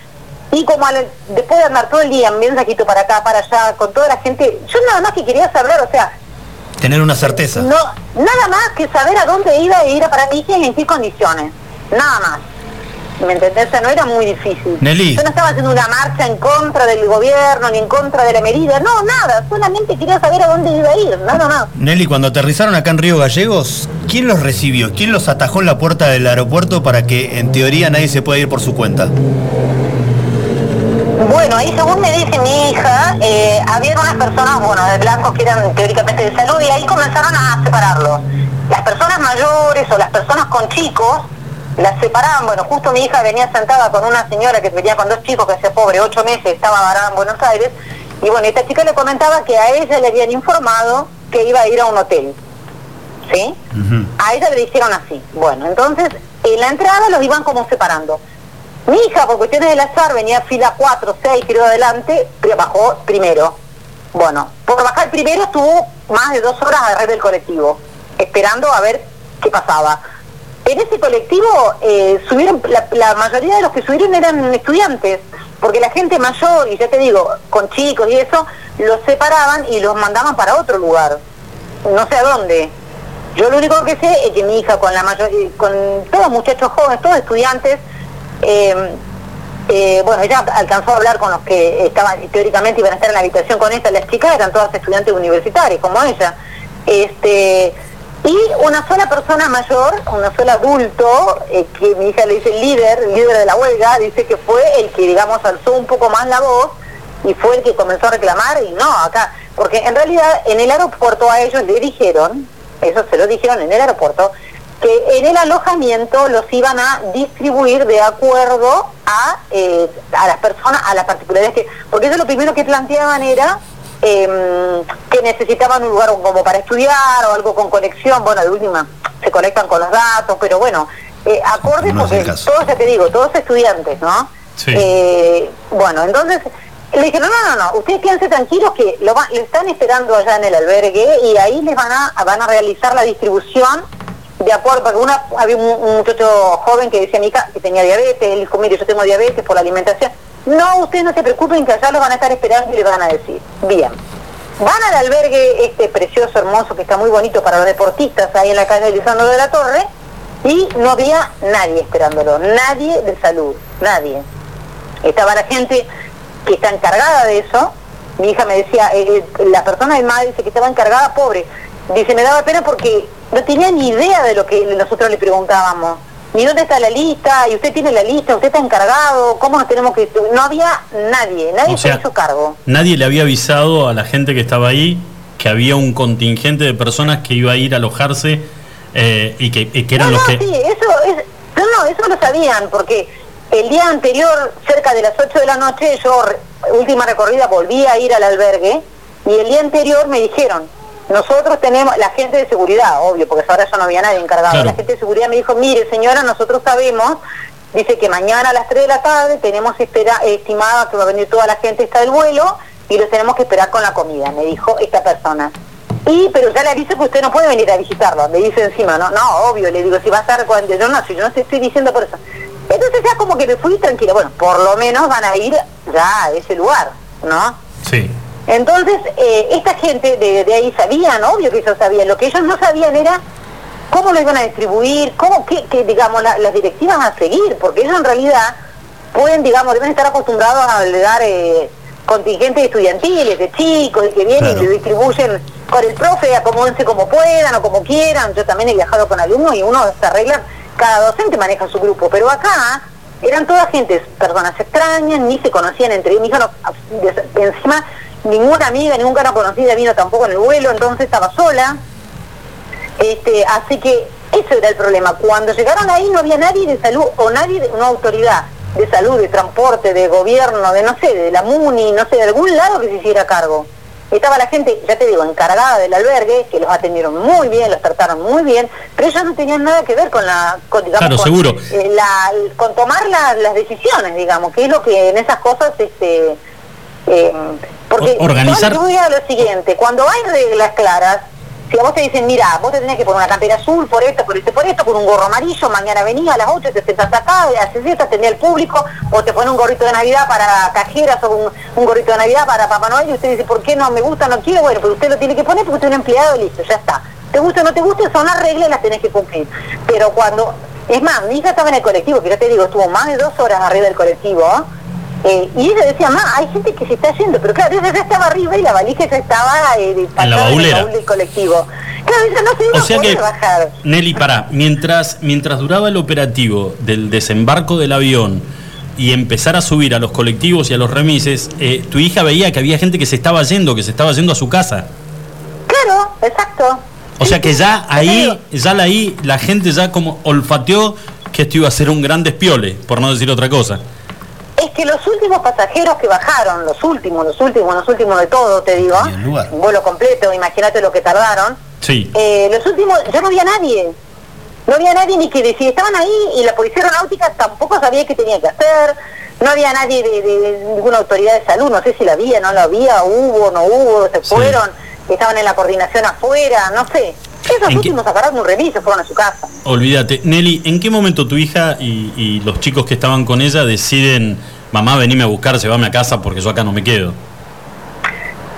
Y como al- después de andar todo el día, mensajito para acá, para allá, con toda la gente, yo nada más que quería saber, o sea, Tener una certeza. no, nada más que saber a dónde iba a ir a para mi y en qué condiciones. Nada más. ¿Me entendés? O sea, no era muy difícil. Nelly. Yo no estaba haciendo una marcha en contra del gobierno ni en contra de la medida. No, nada. Solamente quería saber a dónde iba a ir. Nada más. Nelly, cuando aterrizaron acá en Río Gallegos, ¿quién los recibió? ¿Quién los atajó en la puerta del aeropuerto para que en teoría nadie se pueda ir por su cuenta? Bueno, ahí según me dice mi hija, eh, había unas personas, bueno, de blancos que eran teóricamente de salud y ahí comenzaron a separarlos. Las personas mayores o las personas con chicos las separaban, bueno, justo mi hija venía sentada con una señora que venía con dos chicos que hacía pobre, ocho meses, estaba varada en Buenos Aires, y bueno, esta chica le comentaba que a ella le habían informado que iba a ir a un hotel. ¿Sí? A ella le dijeron así. Bueno, entonces en la entrada los iban como separando. Mi hija, por cuestiones del azar, venía fila 4, 6, creo adelante, pero bajó primero. Bueno, por bajar primero estuvo más de dos horas arriba del colectivo, esperando a ver qué pasaba. En ese colectivo eh, subieron, la, la mayoría de los que subieron eran estudiantes, porque la gente mayor, y ya te digo, con chicos y eso, los separaban y los mandaban para otro lugar, no sé a dónde. Yo lo único que sé es que mi hija con la mayor, eh, con todos muchachos jóvenes, todos estudiantes, eh, eh, bueno, ella alcanzó a hablar con los que estaban, teóricamente iban a estar en la habitación con esta, las chicas eran todas estudiantes universitarios, como ella. Este, y una sola persona mayor, una sola adulto, eh, que mi hija le dice líder, líder de la huelga, dice que fue el que, digamos, alzó un poco más la voz y fue el que comenzó a reclamar y no, acá, porque en realidad en el aeropuerto a ellos le dijeron, eso se lo dijeron en el aeropuerto, que en el alojamiento los iban a distribuir de acuerdo a, eh, a las personas, a las particularidades que, porque eso lo primero que planteaban era em, que necesitaban un lugar como para estudiar o algo con conexión, bueno, de última se conectan con los datos, pero bueno, eh, acorde No porque todos, ya te digo, todos estudiantes, ¿no? Sí. Eh, bueno, entonces le dijeron, no, no, no, ustedes quédense tranquilos que lo, va- lo están esperando allá en el albergue y ahí les van a, van a realizar la distribución de acuerdo, porque una, había un, un muchacho joven que decía, mi hija, que tenía diabetes, él dijo, mire, yo tengo diabetes por la alimentación. No, ustedes no se preocupen que allá los van a estar esperando y les van a decir. Bien. Van al albergue este precioso, hermoso, que está muy bonito para los deportistas, ahí en la calle Lisandro de la Torre, y no había nadie esperándolo, nadie de salud, nadie. Estaba la gente que está encargada de eso. Mi hija me decía, eh, eh, la persona de madre dice que estaba encargada, pobre. Dice, me daba pena porque no tenía ni idea de lo que nosotros le preguntábamos. Ni dónde está la lista, y usted tiene la lista, usted está encargado, ¿cómo nos tenemos que...? No había nadie, nadie O sea, se hizo cargo. Nadie le había avisado a la gente que estaba ahí que había un contingente de personas que iba a ir a alojarse eh, y, que, y que eran no, los no, que... sí, eso es, no, no, eso lo sabían, porque el día anterior, cerca de las 8 de la noche, yo, última recorrida, volví a ir al albergue, y el día anterior me dijeron, nosotros tenemos, la gente de seguridad, obvio, porque ahora ya no había nadie encargado, Claro. la gente de seguridad me dijo, mire señora, nosotros sabemos, dice que mañana a las 3 de la tarde tenemos espera, estimada que va a venir toda la gente está del vuelo, y los tenemos que esperar con la comida, me dijo esta persona. Y, pero ya le aviso que usted no puede venir a visitarlo, me dice encima, no, no, obvio, le digo, si va a estar cuando yo no, si yo no te estoy diciendo por eso. Entonces ya como que me fui tranquila, bueno, por lo menos van a ir ya a ese lugar, ¿no? Sí. Entonces, eh, esta gente de, de ahí sabían, obvio que ellos sabían, lo que ellos no sabían era cómo lo iban a distribuir, cómo, qué, qué, digamos, la- las directivas a seguir, porque ellos en realidad pueden, digamos, deben estar acostumbrados a dar eh, contingentes estudiantiles, de chicos, y que vienen Claro. y lo distribuyen con el profe, acomódense como puedan o como quieran. Yo también he viajado con alumnos y uno se arregla, cada docente maneja su grupo, pero acá eran todas gentes, personas extrañas, ni se conocían entre ellos, encima ninguna amiga, ninguna cara conocida vino tampoco en el vuelo, entonces estaba sola. Este, así que eso era el problema. Cuando llegaron ahí no había nadie de salud o nadie, de, una autoridad de salud, de transporte, de gobierno, de no sé, de la MUNI, no sé, de algún lado que se hiciera cargo. Estaba la gente, ya te digo, encargada del albergue, que los atendieron muy bien, los trataron muy bien, pero ellos no tenían nada que ver con la, con, digamos, Claro, con, seguro. eh, la- con tomar la- las decisiones, digamos, que es lo que en esas cosas, este, eh, porque organizar- yo voy a lo siguiente, cuando hay reglas claras, si a vos te dicen, mira, vos te tenés que poner una campera azul por esto, por esto, por esto, con un gorro amarillo, mañana venía a las 8, te sentás acá, haces esto, atendés al público, o te pones un gorrito de Navidad para cajeras o un, un gorrito de Navidad para Papá Noel, y usted dice, ¿por qué no me gusta, no quiero? Bueno, pero usted lo tiene que poner porque usted es un empleado y listo, ya está. Te gusta o no te gusta, son las reglas y las tenés que cumplir. Pero cuando, es más, mi hija estaba en el colectivo, que ya te digo, estuvo más de dos horas arriba del colectivo, eh, y ella decía, ma, hay gente que se está yendo, pero claro, ella ya estaba arriba y la valija ya estaba eh, pasada el baulera. baúl del colectivo. Claro, ella no se iba O sea a poder que, bajar. Nelly, pará, mientras, mientras duraba el operativo del desembarco del avión y empezar a subir a los colectivos y a los remises, eh, tu hija veía que había gente que se estaba yendo, que se estaba yendo a su casa. Claro, exacto. O sea que ya ahí, ya la, ahí la gente ya como olfateó que esto iba a ser un gran despiole, por no decir otra cosa. Es que los últimos pasajeros que bajaron, los últimos, los últimos, los últimos de todo, te digo, un vuelo completo, imagínate lo que tardaron, Sí. eh, los últimos, yo no vi a nadie. No había nadie ni que decía, estaban ahí y la policía aeronáutica tampoco sabía qué tenía que hacer. No había nadie de, de- de ninguna autoridad de salud, no sé si la había, no la había, hubo, no hubo, se fueron, estaban en la coordinación afuera, no sé. Esos ¿En qué- últimos agarraron un reviso, fueron a su casa. Olvídate. Nelly, ¿en qué momento tu hija y, y los chicos que estaban con ella deciden, mamá, venime a buscar, llévame a casa porque yo acá no me quedo?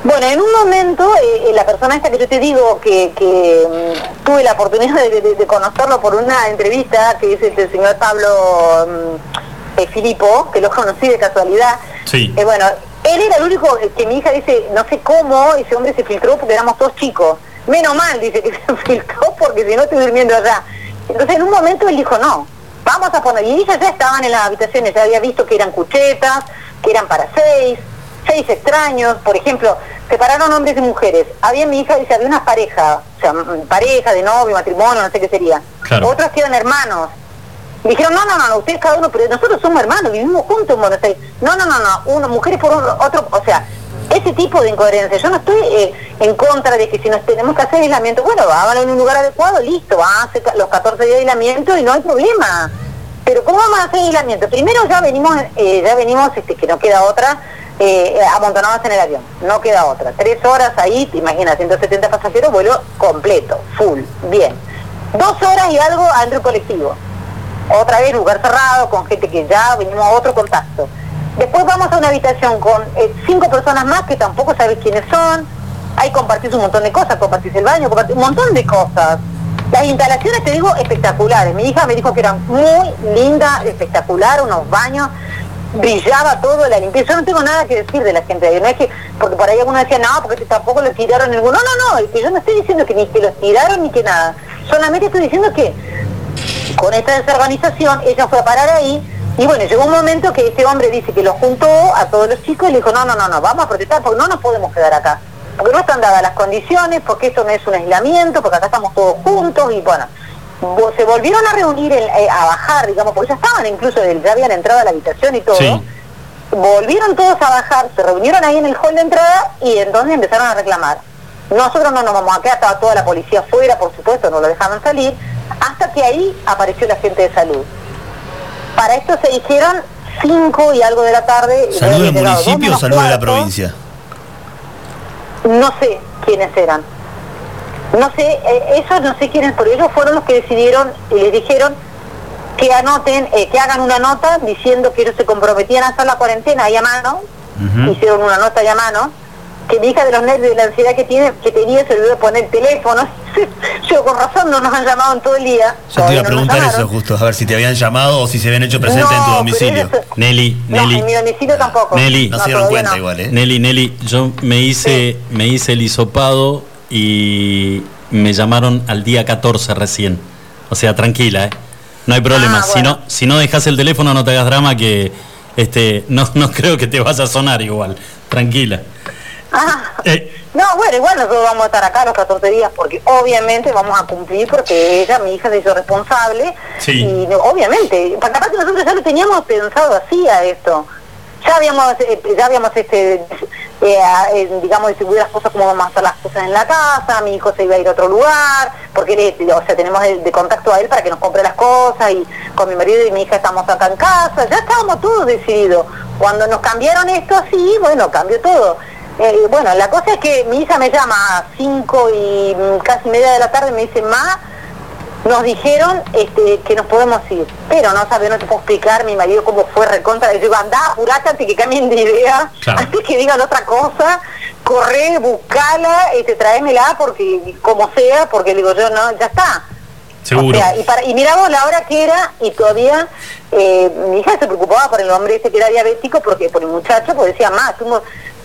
Bueno, en un momento, eh, eh, la persona esta que yo te digo, que, que, mm, tuve la oportunidad de, de- de conocerlo por una entrevista, que es el del señor Pablo mm, eh, Filipo, que lo conocí de casualidad, Sí. Eh, bueno, él era el único que mi hija dice, no sé cómo ese hombre se filtró porque éramos dos chicos. Menos mal, dice que se filtró porque si no estoy durmiendo allá. Entonces en un momento él dijo, no, vamos a poner, y ellas ya estaban en las habitaciones, ya había visto que eran cuchetas, que eran para seis, seis extraños, por ejemplo, separaron hombres y mujeres. Había mi hija, dice, había una pareja, o sea, pareja de novio, matrimonio, no sé qué sería. Claro. Otros que eran hermanos. Dijeron, no, no, no, no, ustedes cada uno, pero nosotros somos hermanos, vivimos juntos en Buenos Aires. No, no, no, no, uno, mujeres por uno, otro, o sea, ese tipo de incoherencia. Yo no estoy eh, en contra de que si nos tenemos que hacer aislamiento, bueno, háganlo en un lugar adecuado, listo, hace los 14 días de aislamiento y no hay problema. Pero ¿cómo vamos a hacer aislamiento? Primero ya venimos, eh, ya venimos, este, que no queda otra, eh, amontonados en el avión, no queda otra. Tres horas ahí, te imaginas, 170 pasajeros, vuelo completo, full, bien. Dos horas y algo adentro colectivo otra vez lugar cerrado, con gente que ya venimos a otro contacto. Después vamos a una habitación con eh, cinco personas más que tampoco sabes quiénes son. Ahí compartís un montón de cosas, compartís el baño, compartís un montón de cosas. Las instalaciones, te digo, espectaculares. Mi hija me dijo que eran muy lindas, espectacular, unos baños, brillaba todo, la limpieza. Yo no tengo nada que decir de la gente ahí. No es que, porque por ahí alguno decía, no, porque tampoco lo tiraron ningún. No, no, no, yo no estoy diciendo que ni que los tiraron ni que nada. Solamente estoy diciendo que con esta desorganización, ella fue a parar ahí y bueno, llegó un momento que este hombre dice que los juntó a todos los chicos y le dijo, no, no, no, no, vamos a protestar porque no nos podemos quedar acá, porque no están dadas las condiciones, porque esto no es un aislamiento, porque acá estamos todos juntos y bueno, se volvieron a reunir, el- eh, a bajar, digamos, porque ya estaban incluso, ya habían entrado a la habitación y todo. Sí. Volvieron todos a bajar, se reunieron ahí en el hall de entrada y entonces empezaron a reclamar. Nosotros no nos vamos a quedar, estaba toda la policía afuera, por supuesto, no lo dejaban salir, hasta que ahí apareció la gente de salud. Para esto se dijeron 5 y algo de la tarde. ¿Salud del municipio o salud de la provincia? No sé quiénes eran. No sé, eh, esos no sé quiénes, pero ellos fueron los que decidieron y les dijeron que anoten, eh, que hagan una nota diciendo que ellos se comprometían a hacer la cuarentena ahí a mano, hicieron una nota ahí a mano, que mi hija de los nervios y de la ansiedad que tiene, que tenía se olvidó poner teléfono. <laughs> Yo con razón no nos han llamado en todo el día. Yo te iba a no preguntar eso justo, a ver si te habían llamado o si se habían hecho presente en tu No, domicilio. eso- Nelly, No, Nelly. en mi domicilio tampoco. Nelly. No se dieron cuenta no. igual, ¿eh? Nelly, Nelly, yo me hice, me hice el hisopado y me llamaron al día 14 recién. O sea, tranquila, ¿eh? No hay problema. Ah, Si no, si no dejas el teléfono, no te hagas drama que este, no, no creo que te vaya a sonar igual. Tranquila. Ah, Eh, No, bueno, igual nosotros vamos a estar acá los 14 días porque obviamente vamos a cumplir porque ella, mi hija, se hizo responsable. Sí. Y no, obviamente, pa- capaz que nosotros ya lo teníamos pensado así a esto. Ya habíamos, eh, ya habíamos este, eh, eh, digamos, distribuido las cosas como vamos a hacer las cosas en la casa, mi hijo se iba a ir a otro lugar, porque él, o sea, tenemos de, de contacto a él para que nos compre las cosas y con mi marido y mi hija estamos acá en casa, ya estábamos todos decididos. Cuando nos cambiaron esto así, bueno, cambió todo. Eh, bueno, la cosa es que mi hija me llama a 5 y mm, casi media de la tarde me dice, ma, nos dijeron este, que nos podemos ir, pero no sabes, no te puedo explicar mi marido cómo fue recontra. Le digo, andá, apurate antes que cambien de idea, Claro. antes que digan otra cosa, corre, buscala, este, tráemela, porque como sea, porque le digo yo, no, ya está. seguro. O sea, y, para, y mira vos la hora que era y todavía eh, mi hija se preocupaba por el hombre ese que era diabético, porque por el muchacho, porque decía más,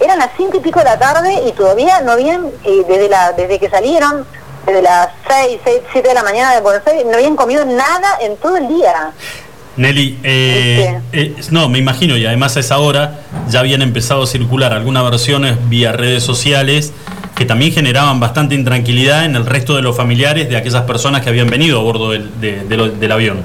eran las cinco y pico de la tarde y todavía no habían, eh, desde, la, desde que salieron, desde las seis, seis, siete de la mañana de Buenos Aires, no habían comido nada en todo el día. Nelly, eh, eh, no, me imagino, y además a esa hora ya habían empezado a circular algunas versiones vía redes sociales que también generaban bastante intranquilidad en el resto de los familiares de aquellas personas que habían venido a bordo del, de- de lo- del avión.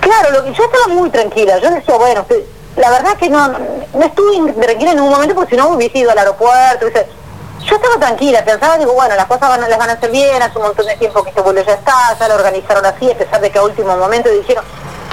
Claro, lo que, yo estaba muy tranquila, yo decía, bueno, que- la verdad que no, no estuve tranquila en ningún momento porque si no hubiese ido al aeropuerto, hubiese- yo estaba tranquila, pensaba, digo, bueno, las cosas van, las van a hacer bien, hace un montón de tiempo que este vuelo ya está, ya lo organizaron así, a pesar de que a último momento dijeron,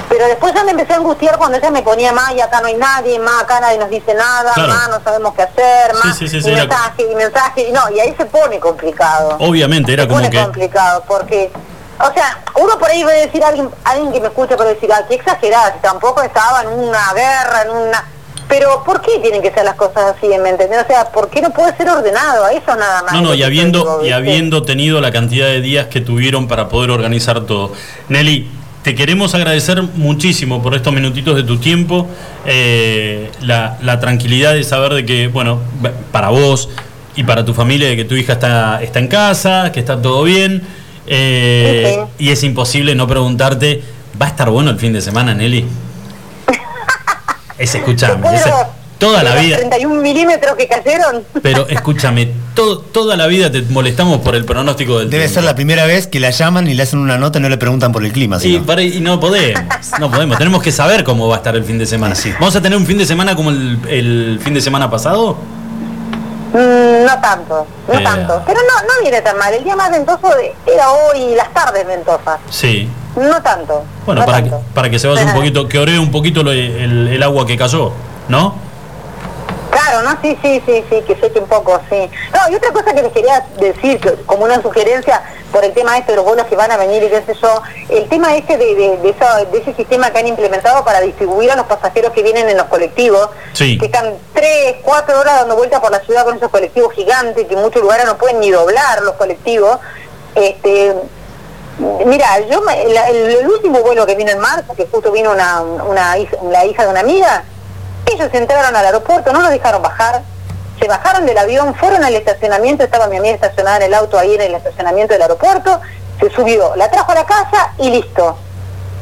pero después ya me empecé a angustiar cuando ella me ponía más y acá no hay nadie, más acá nadie nos dice nada, Claro. más no sabemos qué hacer, más sí, sí, y sí, mensaje y mensaje, y no, y ahí se pone complicado. Obviamente, era se como pone que. complicado porque o sea uno por ahí va a decir a alguien alguien que me escucha puede decir ah qué exagerada si tampoco estaba en una guerra en una pero ¿por qué tienen que ser las cosas así me entendés? o sea ¿por qué no puede ser ordenado eso nada más No, no, y habiendo, digo, y habiendo tenido la cantidad de días que tuvieron para poder organizar todo. Nelly, te queremos agradecer muchísimo por estos minutitos de tu tiempo, eh, la, la tranquilidad de saber de que, bueno, para vos y para tu familia, de que tu hija está, está en casa, que está todo bien, eh, y es imposible no preguntarte, ¿va a estar bueno el fin de semana, Nelly? Es, escúchame, ¿Puedo- ese- toda la vida... 31 milímetros que cayeron Pero <laughs> escúchame, to- toda la vida te molestamos por el pronóstico del Debe tiempo. ser la primera vez que la llaman y le hacen una nota y no le preguntan por el clima. Y, para- y no podemos, no podemos, tenemos que saber cómo va a estar el fin de semana. ¿Vamos a tener un fin de semana como el, el fin de semana pasado? Mm, no tanto no Eh. tanto pero no no viene tan mal el día más ventoso era hoy las tardes ventosas Sí. no tanto Bueno, no para que, para que se vaya un <laughs> poquito, que oree un poquito lo- el, el agua que cayó, ¿no? Claro, ¿no? Sí, sí, sí, sí, que seque un poco, sí. No, y otra cosa que les quería decir, que como una sugerencia por el tema este de los vuelos que van a venir y qué sé yo, el tema este de, de, de esa- de ese sistema que han implementado para distribuir a los pasajeros que vienen en los colectivos, Sí. que están tres, cuatro horas dando vueltas por la ciudad con esos colectivos gigantes, que en muchos lugares no pueden ni doblar los colectivos, este... Mira, yo me- la- el, el último vuelo que vino en marzo, que justo vino una, una la hija de una amiga, ellos entraron al aeropuerto, no los dejaron bajar, se bajaron del avión, fueron al estacionamiento, estaba mi amiga estacionada en el auto ahí en el estacionamiento del aeropuerto, se subió, la trajo a la casa y listo.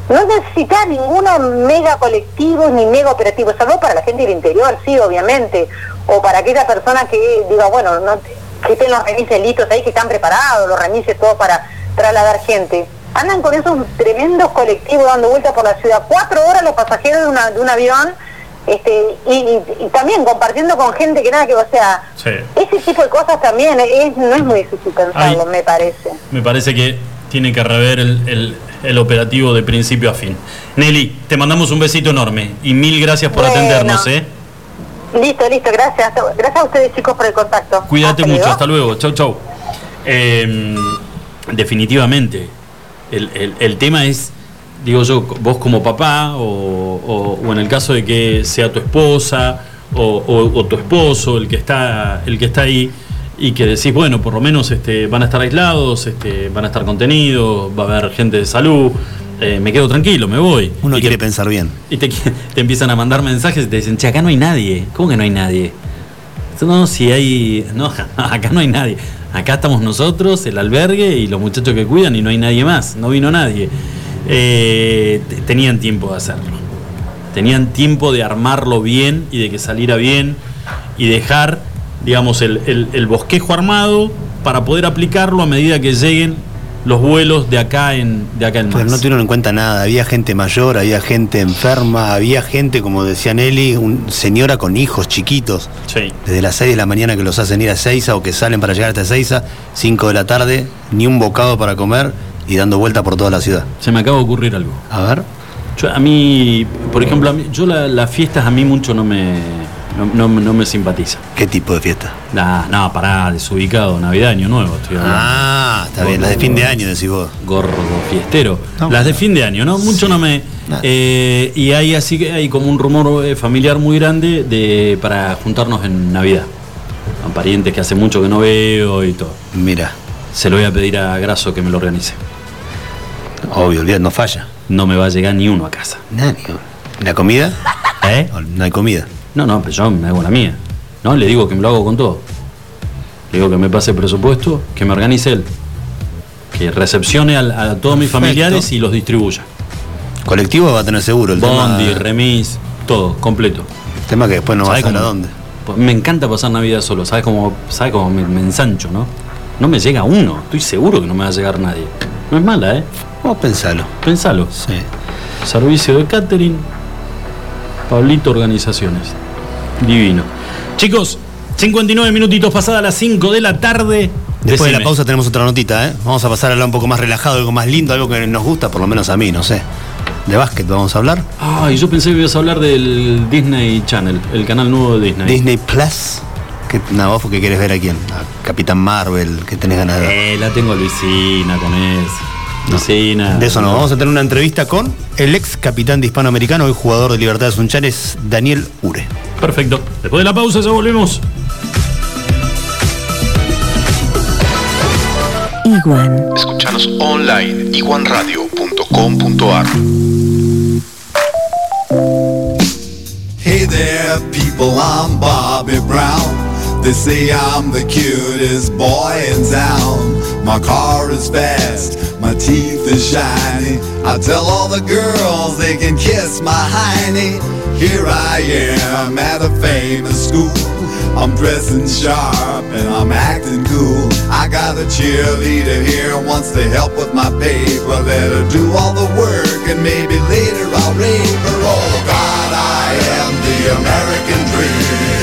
No necesita ninguno mega colectivo ni mega operativo, salvo para la gente del interior, sí, obviamente, o para aquella persona que diga, bueno, no, que estén los remises listos ahí, que están preparados, los remises todo para trasladar gente. Andan con esos tremendos colectivos dando vueltas por la ciudad, cuatro horas los pasajeros de, una- de un avión, este, y, y- y también compartiendo con gente que nada que, o sea, Sí. ese tipo de cosas también es, no es muy difícil pensarlo, Ay. me parece. Me parece que tiene que rever el, el- el operativo de principio a fin. Nelly, te mandamos un besito enorme y mil gracias por Bueno. atendernos, ¿eh? Listo, listo, gracias. Gracias a ustedes chicos por el contacto. Cuídate Hasta mucho, luego. hasta luego, chau chau. Eh, definitivamente, el, el- el tema es, digo yo, vos como papá, o, o- o en el caso de que sea tu esposa o, o- tu esposo el que está, el que está ahí, y que decís, bueno, por lo menos este, van a estar aislados, este, van a estar contenidos, va a haber gente de salud, eh, me quedo tranquilo, me voy. Uno Y quiere te- pensar bien. y te, <laughs> te empiezan a mandar mensajes y te dicen, che, acá no hay nadie. ¿Cómo que no hay nadie? No, si hay. No, <laughs> acá no hay nadie. Acá estamos nosotros, el albergue y los muchachos que cuidan y no hay nadie más. No vino nadie. Eh, te- tenían tiempo de hacerlo. Tenían tiempo de armarlo bien y de que saliera bien y dejar, digamos, el, el- el bosquejo armado para poder aplicarlo a medida que lleguen los vuelos de acá en, de acá en Pero no tuvieron en cuenta nada. Había gente mayor, había gente enferma, había gente, como decía Nelly, un, señora con hijos chiquitos. Sí. Desde las 6 de la mañana que los hacen ir a Seiza o que salen para llegar hasta Seiza, 5 de la tarde, ni un bocado para comer y dando vuelta por toda la ciudad. Se me acaba de ocurrir algo. A ver. Yo, a mí, por ejemplo, a mí- yo la- las fiestas a mí mucho no me, no, no- no me simpatiza. ¿Qué tipo de fiesta? Nah, no, pará, desubicado, Navidad, Año Nuevo, estoy hablando. Ah, está bien, las de fin de año decís vos. Gordo fiestero. No, las de fin de año, ¿no? Mucho no me. eh, y hay así que hay como un rumor eh, familiar muy grande de para juntarnos en Navidad. Con parientes que hace mucho que no veo y todo. Mira, Se lo voy a pedir a Graso que me lo organice. Obvio, olvidad, no falla. No me va a llegar ni uno a casa. Nani, ¿La comida? ¿Eh? No, hay comida. No, no, pero yo me hago la mía. No, le digo que me lo hago con todo. Le digo que me pase el presupuesto, que me organice él. Que recepcione a, todos mis Perfecto. familiares y los distribuya. Colectivo va a tener seguro. El Bondi, tema, remis, todo, completo. el tema que después no vas a ¿Sabes saber a dónde. Pues Me encanta pasar Navidad solo, ¿sabes cómo, sabe cómo me, me ensancho, no? No me llega uno, estoy seguro que no me va a llegar nadie. No es mala, ¿eh? Vos pensalo. Pensalo. Sí. Servicio de catering, Pablito Organizaciones. Divino. Chicos, 59 minutitos pasadas las 5 de la tarde. Después de la pausa tenemos otra notita, ¿eh? Vamos a pasar a hablar un poco más relajado, algo más lindo, algo que nos gusta, por lo menos a mí, no sé. De básquet vamos a hablar. Ay, yo pensé que ibas a hablar del Disney Channel, el canal nuevo de Disney. Disney Plus. Que, no, vos porque querés ver a quién. A Capitán Marvel, que tenés ganas de ver. Eh, la tengo a Luisina con eso. De eso no, vamos a tener una entrevista con el ex capitán de hispanoamericano, hoy jugador de Libertad de Sunchales, Daniel Ure. Perfecto. Después de la pausa ya volvemos. Iguan. Escuchanos online iguanradio.com.ar Hey there, people, I'm Bobby Brown. They say I'm the cutest boy in town. My car is fast, my teeth are shiny. I tell all the girls they can kiss my hiney. Here I am at a famous school. I'm dressing sharp and I'm acting cool. I got a cheerleader here wants to help with my paper. Let her do all the work and maybe later I'll rape her. Oh God, I am the American dream.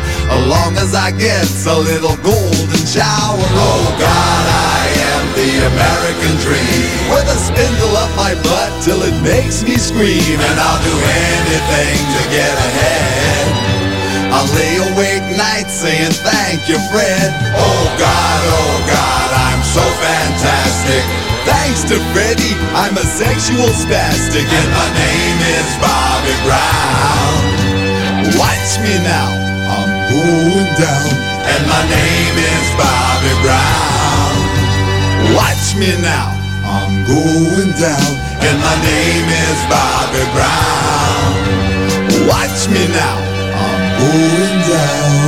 as long as I get a little golden shower. Oh God, I am the American dream, with a spindle up my butt till it makes me scream, and I'll do anything to get ahead. I'll lay awake nights saying thank you, Fred. Oh God, oh God, I'm so fantastic. Thanks to Freddie, I'm a sexual spastic, and my name is Bobby Brown. Watch me now, I'm going down, and my name is Bobby Brown. Watch me now, I'm going down, and my name is Bobby Brown. Watch me now, I'm going down.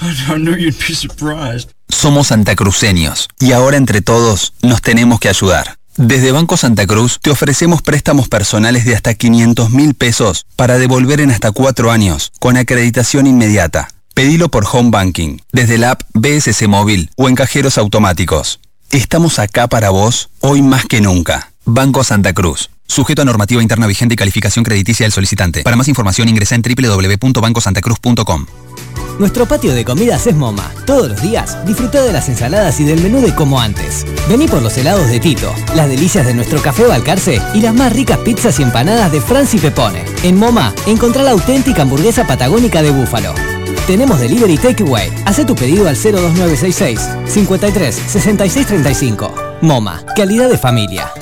<laughs> I knew you'd be surprised. Somos santacruceños y ahora entre todos nos tenemos que ayudar. Desde Banco Santa Cruz te ofrecemos préstamos personales de hasta 500 mil pesos para devolver en hasta cuatro años, con acreditación inmediata. Pedilo por Home Banking, desde la app BSC Móvil o en cajeros automáticos. Estamos acá para vos hoy más que nunca. Banco Santa Cruz. Sujeto a normativa interna vigente y calificación crediticia del solicitante. Para más información ingresa en www.bancosantacruz.com. Nuestro patio de comidas es MoMA. Todos los días disfruta de las ensaladas y del menú de como antes. Vení por los helados de Tito, las delicias de nuestro café Balcarce y las más ricas pizzas y empanadas de Franci Pepone. En MoMA encontrá la auténtica hamburguesa patagónica de búfalo. Tenemos delivery takeaway. Haz tu pedido al 02966 53 66 35. MoMA, calidad de familia.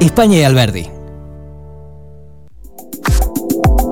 España y Alberdi.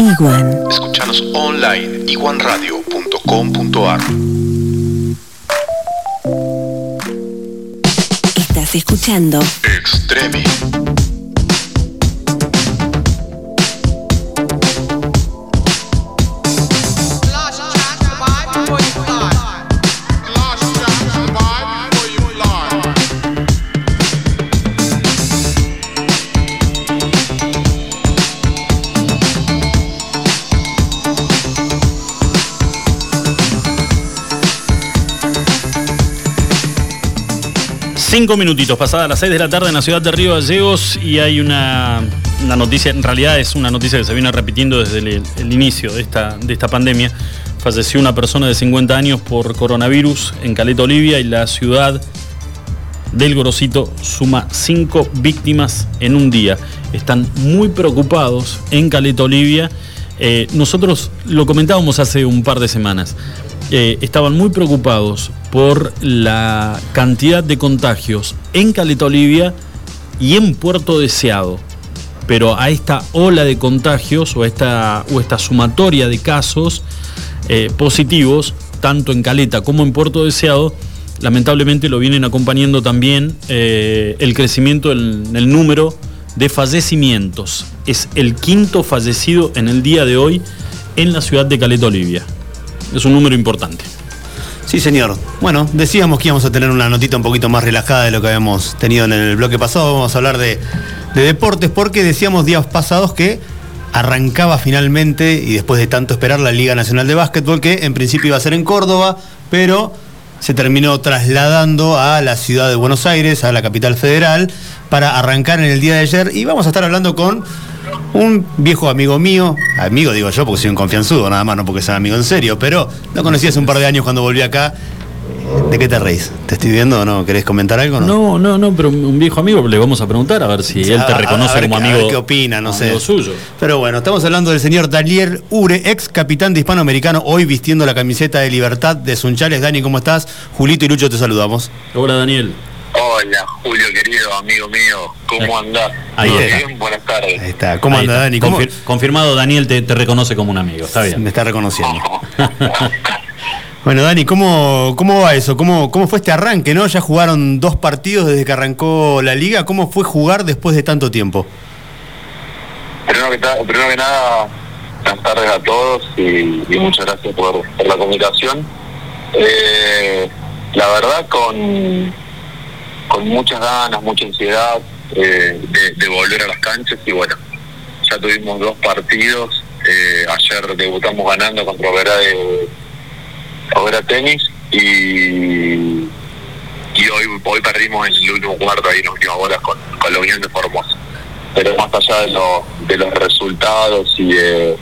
Iguan. Escuchanos online iguanradio.com.ar Estás escuchando Extremi. Cinco minutitos, pasadas las seis de la tarde en la ciudad de Río Gallegos y hay una, noticia, en realidad es una noticia que se viene repitiendo desde el, el inicio de esta, de esta pandemia. Falleció una persona de 50 años por coronavirus en Caleta, Olivia y la ciudad del Gorosito suma cinco víctimas en un día. Están muy preocupados en Caleta, Olivia. Eh, nosotros lo comentábamos hace un par de semanas. Eh, estaban muy preocupados por la cantidad de contagios en Caleta Olivia y en Puerto Deseado. Pero a esta ola de contagios o esta, o esta sumatoria de casos eh, positivos, tanto en Caleta como en Puerto Deseado, lamentablemente lo vienen acompañando también eh, el crecimiento en el número de fallecimientos. Es el quinto fallecido en el día de hoy en la ciudad de Caleta Olivia. Es un número importante. Sí, señor. Bueno, decíamos que íbamos a tener una notita un poquito más relajada de lo que habíamos tenido en el bloque pasado. Vamos a hablar de, de deportes porque decíamos días pasados que arrancaba finalmente y después de tanto esperar la Liga Nacional de Básquetbol que en principio iba a ser en Córdoba, pero se terminó trasladando a la ciudad de Buenos Aires, a la capital federal, para arrancar en el día de ayer y vamos a estar hablando con un viejo amigo mío, amigo digo yo porque soy un confianzudo nada más, no porque sea amigo en serio, pero lo conocí hace un par de años cuando volví acá. ¿De qué te reís? ¿Te estoy viendo o no? ¿Querés comentar algo? No, No, no, no, pero un viejo amigo le vamos a preguntar a ver si él te A- a- reconoce a ver como a amigo. ver qué opina, no sé. suyo. Pero bueno, estamos hablando del señor Daniel Ure, ex capitán de Hispanoamericano, hoy vistiendo la camiseta de Libertad de Sunchales. Dani, ¿cómo estás? Julito y Lucho te saludamos. Hola Daniel. Hola, Julio querido, amigo mío, ¿cómo andás? Ahí ¿Todo está. bien? Buenas tardes. Ahí está. ¿Cómo está. Dani? ¿Cómo? Confir- confirmado, Daniel te, te reconoce como un amigo. Está bien. Me está reconociendo. <laughs> <laughs> Bueno, Dani, ¿cómo, cómo va eso? ¿Cómo, ¿Cómo fue este arranque, no? Ya jugaron dos partidos desde que arrancó la liga. ¿Cómo fue jugar después de tanto tiempo? Primero que, ta- primero que nada, buenas tardes a todos y, y muchas gracias por, por la comunicación. Eh, la verdad, con, con muchas ganas, mucha ansiedad eh, de, volver a las canchas y bueno, ya tuvimos dos partidos. Eh, ayer debutamos ganando contra Oberá de Oberá Tenis y, y hoy, hoy perdimos en el último cuarto ahí en las últimas horas con, con la Unión de Formosa. Pero más allá de, lo- de los resultados y de,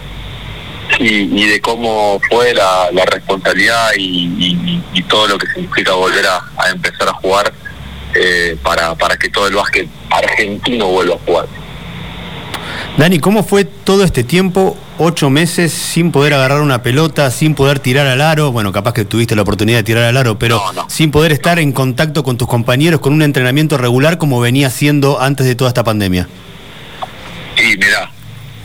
y, y de cómo fue la, responsabilidad y, y- y todo lo que significa volver a, a empezar a jugar eh, para, para que todo el básquet argentino vuelva a jugar. Dani, ¿cómo fue todo este tiempo, ocho meses, sin poder agarrar una pelota, sin poder tirar al aro? Bueno, capaz que tuviste la oportunidad de tirar al aro, pero sin poder estar en contacto con tus compañeros, con un entrenamiento regular como venía siendo antes de toda esta pandemia. Y mira,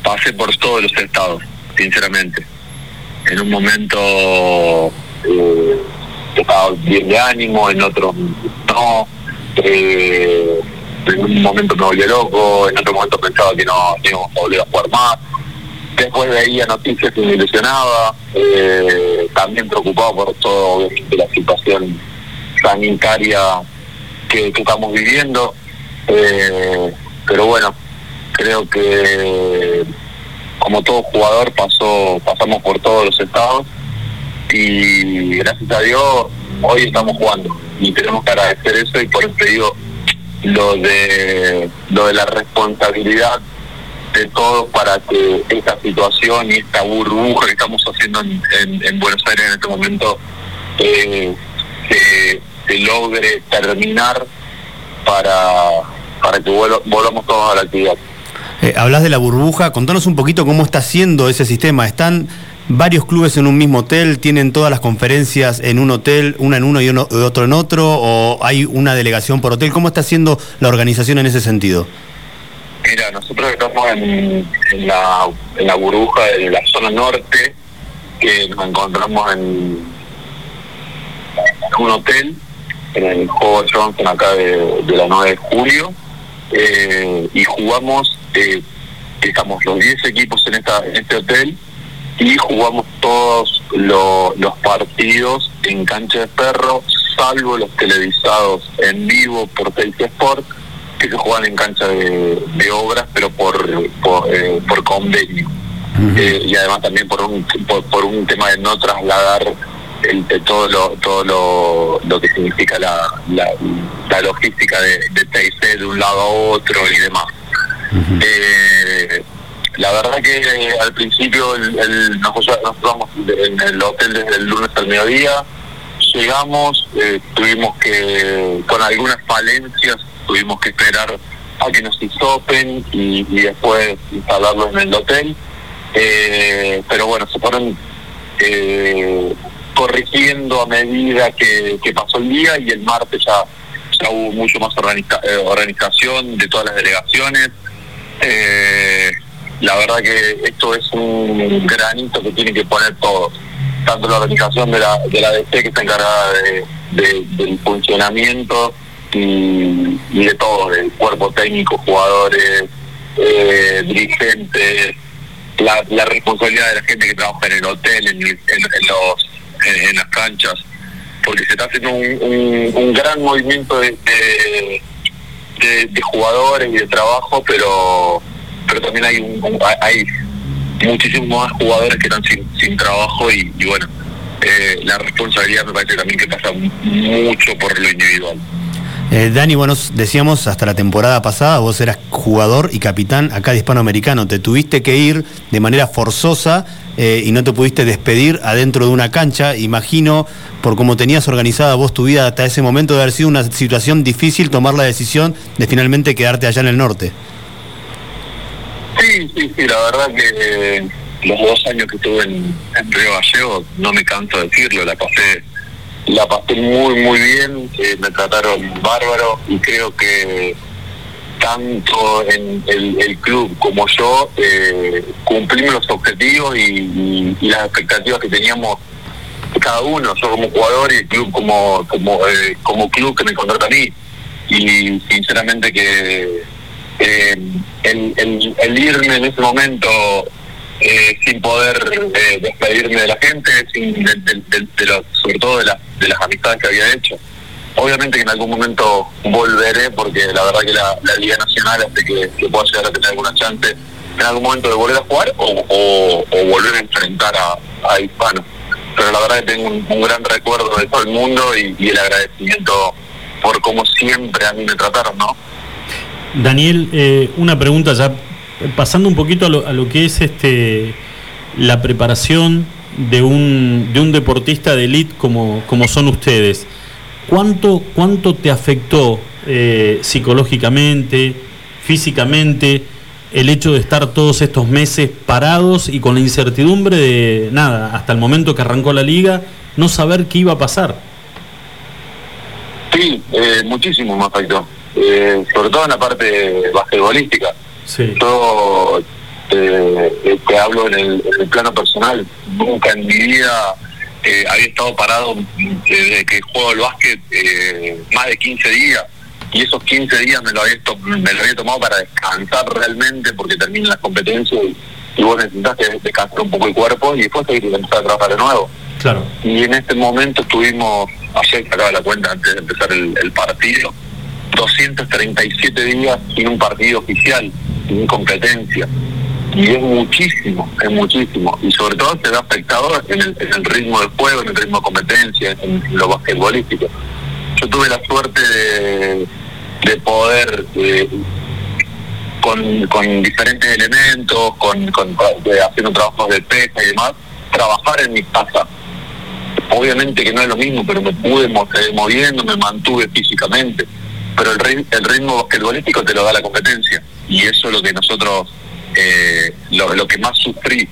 pasé por todos los estados, sinceramente. En un momento eh, estaba bien de ánimo, en otro no. Eh, en un momento me volví loco, en otro momento pensaba que no que íbamos a volver a jugar más. Después veía noticias y me ilusionaba, eh, también preocupado por todo obviamente, la situación sanitaria que, que estamos viviendo. Eh, pero bueno, creo que como todo jugador pasó pasamos por todos los estados y gracias a Dios hoy estamos jugando y tenemos que agradecer eso y por eso digo lo de lo de la responsabilidad de todos para que esta situación y esta burbuja que estamos haciendo en, en- en Buenos Aires en este momento eh, se, logre terminar para, para que volvamos todos a la actividad. Eh, hablas de la burbuja, contanos un poquito cómo está siendo ese sistema. ¿Están varios clubes en un mismo hotel? ¿Tienen todas las conferencias en un hotel, una en uno y otro en otro? ¿O hay una delegación por hotel? ¿Cómo está siendo la organización en ese sentido? Mira, nosotros estamos en, la, en la burbuja de la zona norte, que nos encontramos en, un hotel, en el Juego Johnson acá de, de la 9 de julio eh, y jugamos, eh, estamos los 10 equipos en, esta, en este hotel y jugamos todos lo- los partidos en cancha de perro, salvo los televisados en vivo por Teis Sport, que se juegan en cancha de, de obras, pero por, por, eh, por convenio. Eh, y además también por un por, por un tema de no trasladar el, de todo lo todo lo, lo que significa la, la, la logística de, de TIC de un lado a otro y demás. Eh, la verdad que eh, al principio el, el- nosotros en el hotel desde el lunes al mediodía, llegamos, eh, tuvimos que, con algunas falencias, tuvimos que esperar a que nos hisopen y, después instalarlo en el hotel. Eh, pero bueno, se fueron corrigiendo a medida que, pasó el día y el martes ya, ya hubo mucho más organiza- organización de todas las delegaciones. La verdad que esto es un granito que tiene que poner todos, tanto la organización de la, de la DC que está encargada de, de- del funcionamiento y, y de todo, del cuerpo técnico, jugadores, eh, dirigentes, la, responsabilidad de la gente que trabaja en el hotel, en, en- en los, en, las canchas, porque se está haciendo un, un- gran movimiento de- de jugadores y de trabajo, pero pero también hay hay muchísimos más jugadores que están sin, trabajo y, y bueno, eh, la responsabilidad me parece también que pasa mucho por lo individual. Eh, Dani, bueno, decíamos hasta la temporada pasada, vos eras jugador y capitán acá de Hispanoamericano. Te tuviste que ir de manera forzosa eh, y no te pudiste despedir adentro de una cancha. Imagino, por cómo tenías organizada vos tu vida hasta ese momento, de haber sido una situación difícil tomar la decisión de finalmente quedarte allá en el norte. Sí, sí, sí, la verdad que eh, los dos años que estuve en, en Río Gallego, no me canso de decirlo, la pasé, la pasé muy, muy bien, eh, me trataron bárbaro y creo que tanto en el, club como yo eh, cumplimos los objetivos y las expectativas que teníamos cada uno, yo como jugador y el club como, como, eh, como club que me contrata a mí. Y sinceramente que eh, el, irme en ese momento eh, sin poder eh, despedirme de la gente, sin, sobre todo de, las de las amistades que había hecho. Obviamente que en algún momento volveré porque la verdad que la, la Liga Nacional hace que, pueda llegar a tener alguna chance en algún momento de volver a jugar o, volver a enfrentar a, a Hispano. Pero la verdad que tengo un, gran recuerdo de todo el mundo y, y el agradecimiento por como siempre a mí me trataron, ¿no? Daniel, eh, una pregunta ya, pasando un poquito a lo, a lo que es este la preparación de un, de un deportista de élite como, como son ustedes. ¿Cuánto, cuánto te afectó eh, psicológicamente, físicamente, el hecho de estar todos estos meses parados y con la incertidumbre de nada, hasta el momento que arrancó la liga, no saber qué iba a pasar? Sí, eh, muchísimo me afectó. Eh, sobre todo en la parte basquetbolística. Yo eh, eh, te hablo en el, en el plano personal. Nunca en mi vida eh, había estado parado desde que juego al básquet eh, más de 15 días. Y esos 15 días me lo, había me lo había tomado para descansar realmente porque terminan las competencias y, y vos necesitas descansar un poco el cuerpo y después seguir empezar a trabajar de nuevo. Claro. Y en este momento estuvimos, ayer sacaba la cuenta antes de empezar el, el partido, 237 días sin un partido oficial, sin competencia. Y es muchísimo, es muchísimo. Y sobre todo se ve afectado en el, ritmo del juego, en el ritmo de competencia, en, lo basquetbolístico. Yo tuve la suerte de, de poder, eh, con, diferentes elementos, con, con, de- haciendo trabajos de pesca y demás, trabajar en mi casa obviamente que no es lo mismo, pero me pude mo- eh, moviendo, me mantuve físicamente. Pero el, ri- el ritmo basquetbolístico te lo da la competencia. Y eso es lo que nosotros, eh, lo, que más sufrí.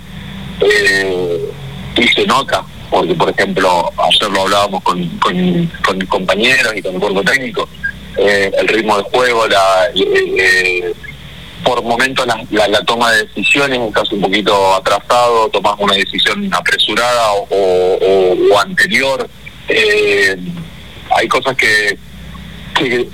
Eh, y se nota, porque por ejemplo, ayer lo hablábamos con, con, con compañeros y con el cuerpo técnico, eh, el ritmo de juego, la, eh, eh, por momentos la, la- la toma de decisiones estás un poquito atrasado, tomas una decisión apresurada o, o- o anterior. Hay cosas que, que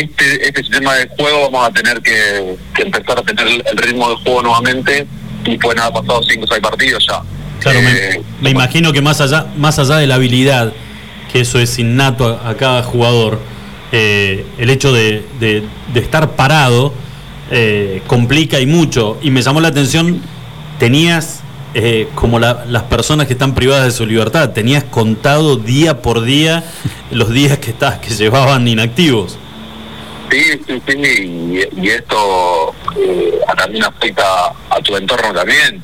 este, este sistema de juego vamos a tener que, que empezar a tener el, ritmo de juego nuevamente y pueden haber pasado 5 o 6 partidos ya. Claro, Eh, me, me imagino que más allá, más allá de la habilidad, que eso es innato a, a cada jugador, eh, el hecho de, de- de estar parado eh, complica y mucho. Y me llamó la atención, tenías eh, como la- las personas que están privadas de su libertad, tenías contado día por día los días que, estás, que <laughs> llevaban inactivos. Sí, sí, sí, y, y esto eh, también afecta a tu entorno también.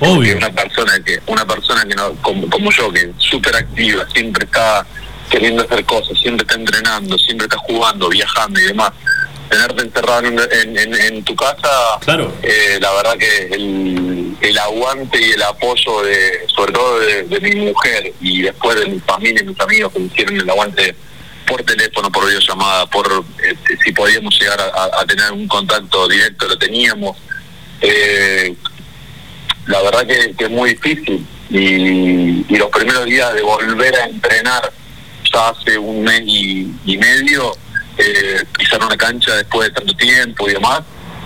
Obvio. Una persona que, una persona que no, como, como yo, que es súper activa, siempre está queriendo hacer cosas, siempre está entrenando, siempre está jugando, viajando y demás. Tenerte encerrado en, un- en, en- en tu casa, claro. la verdad que el, el aguante y el apoyo de, sobre todo de, de mi mujer y después de mi familia y mis amigos que me hicieron el aguante por teléfono, por videollamada, por eh, si podíamos llegar a, tener un contacto directo, lo teníamos. Eh, la verdad que, que es muy difícil y, los primeros días de volver a entrenar ya hace un mes y, medio, eh, pisar una cancha después de tanto tiempo y demás,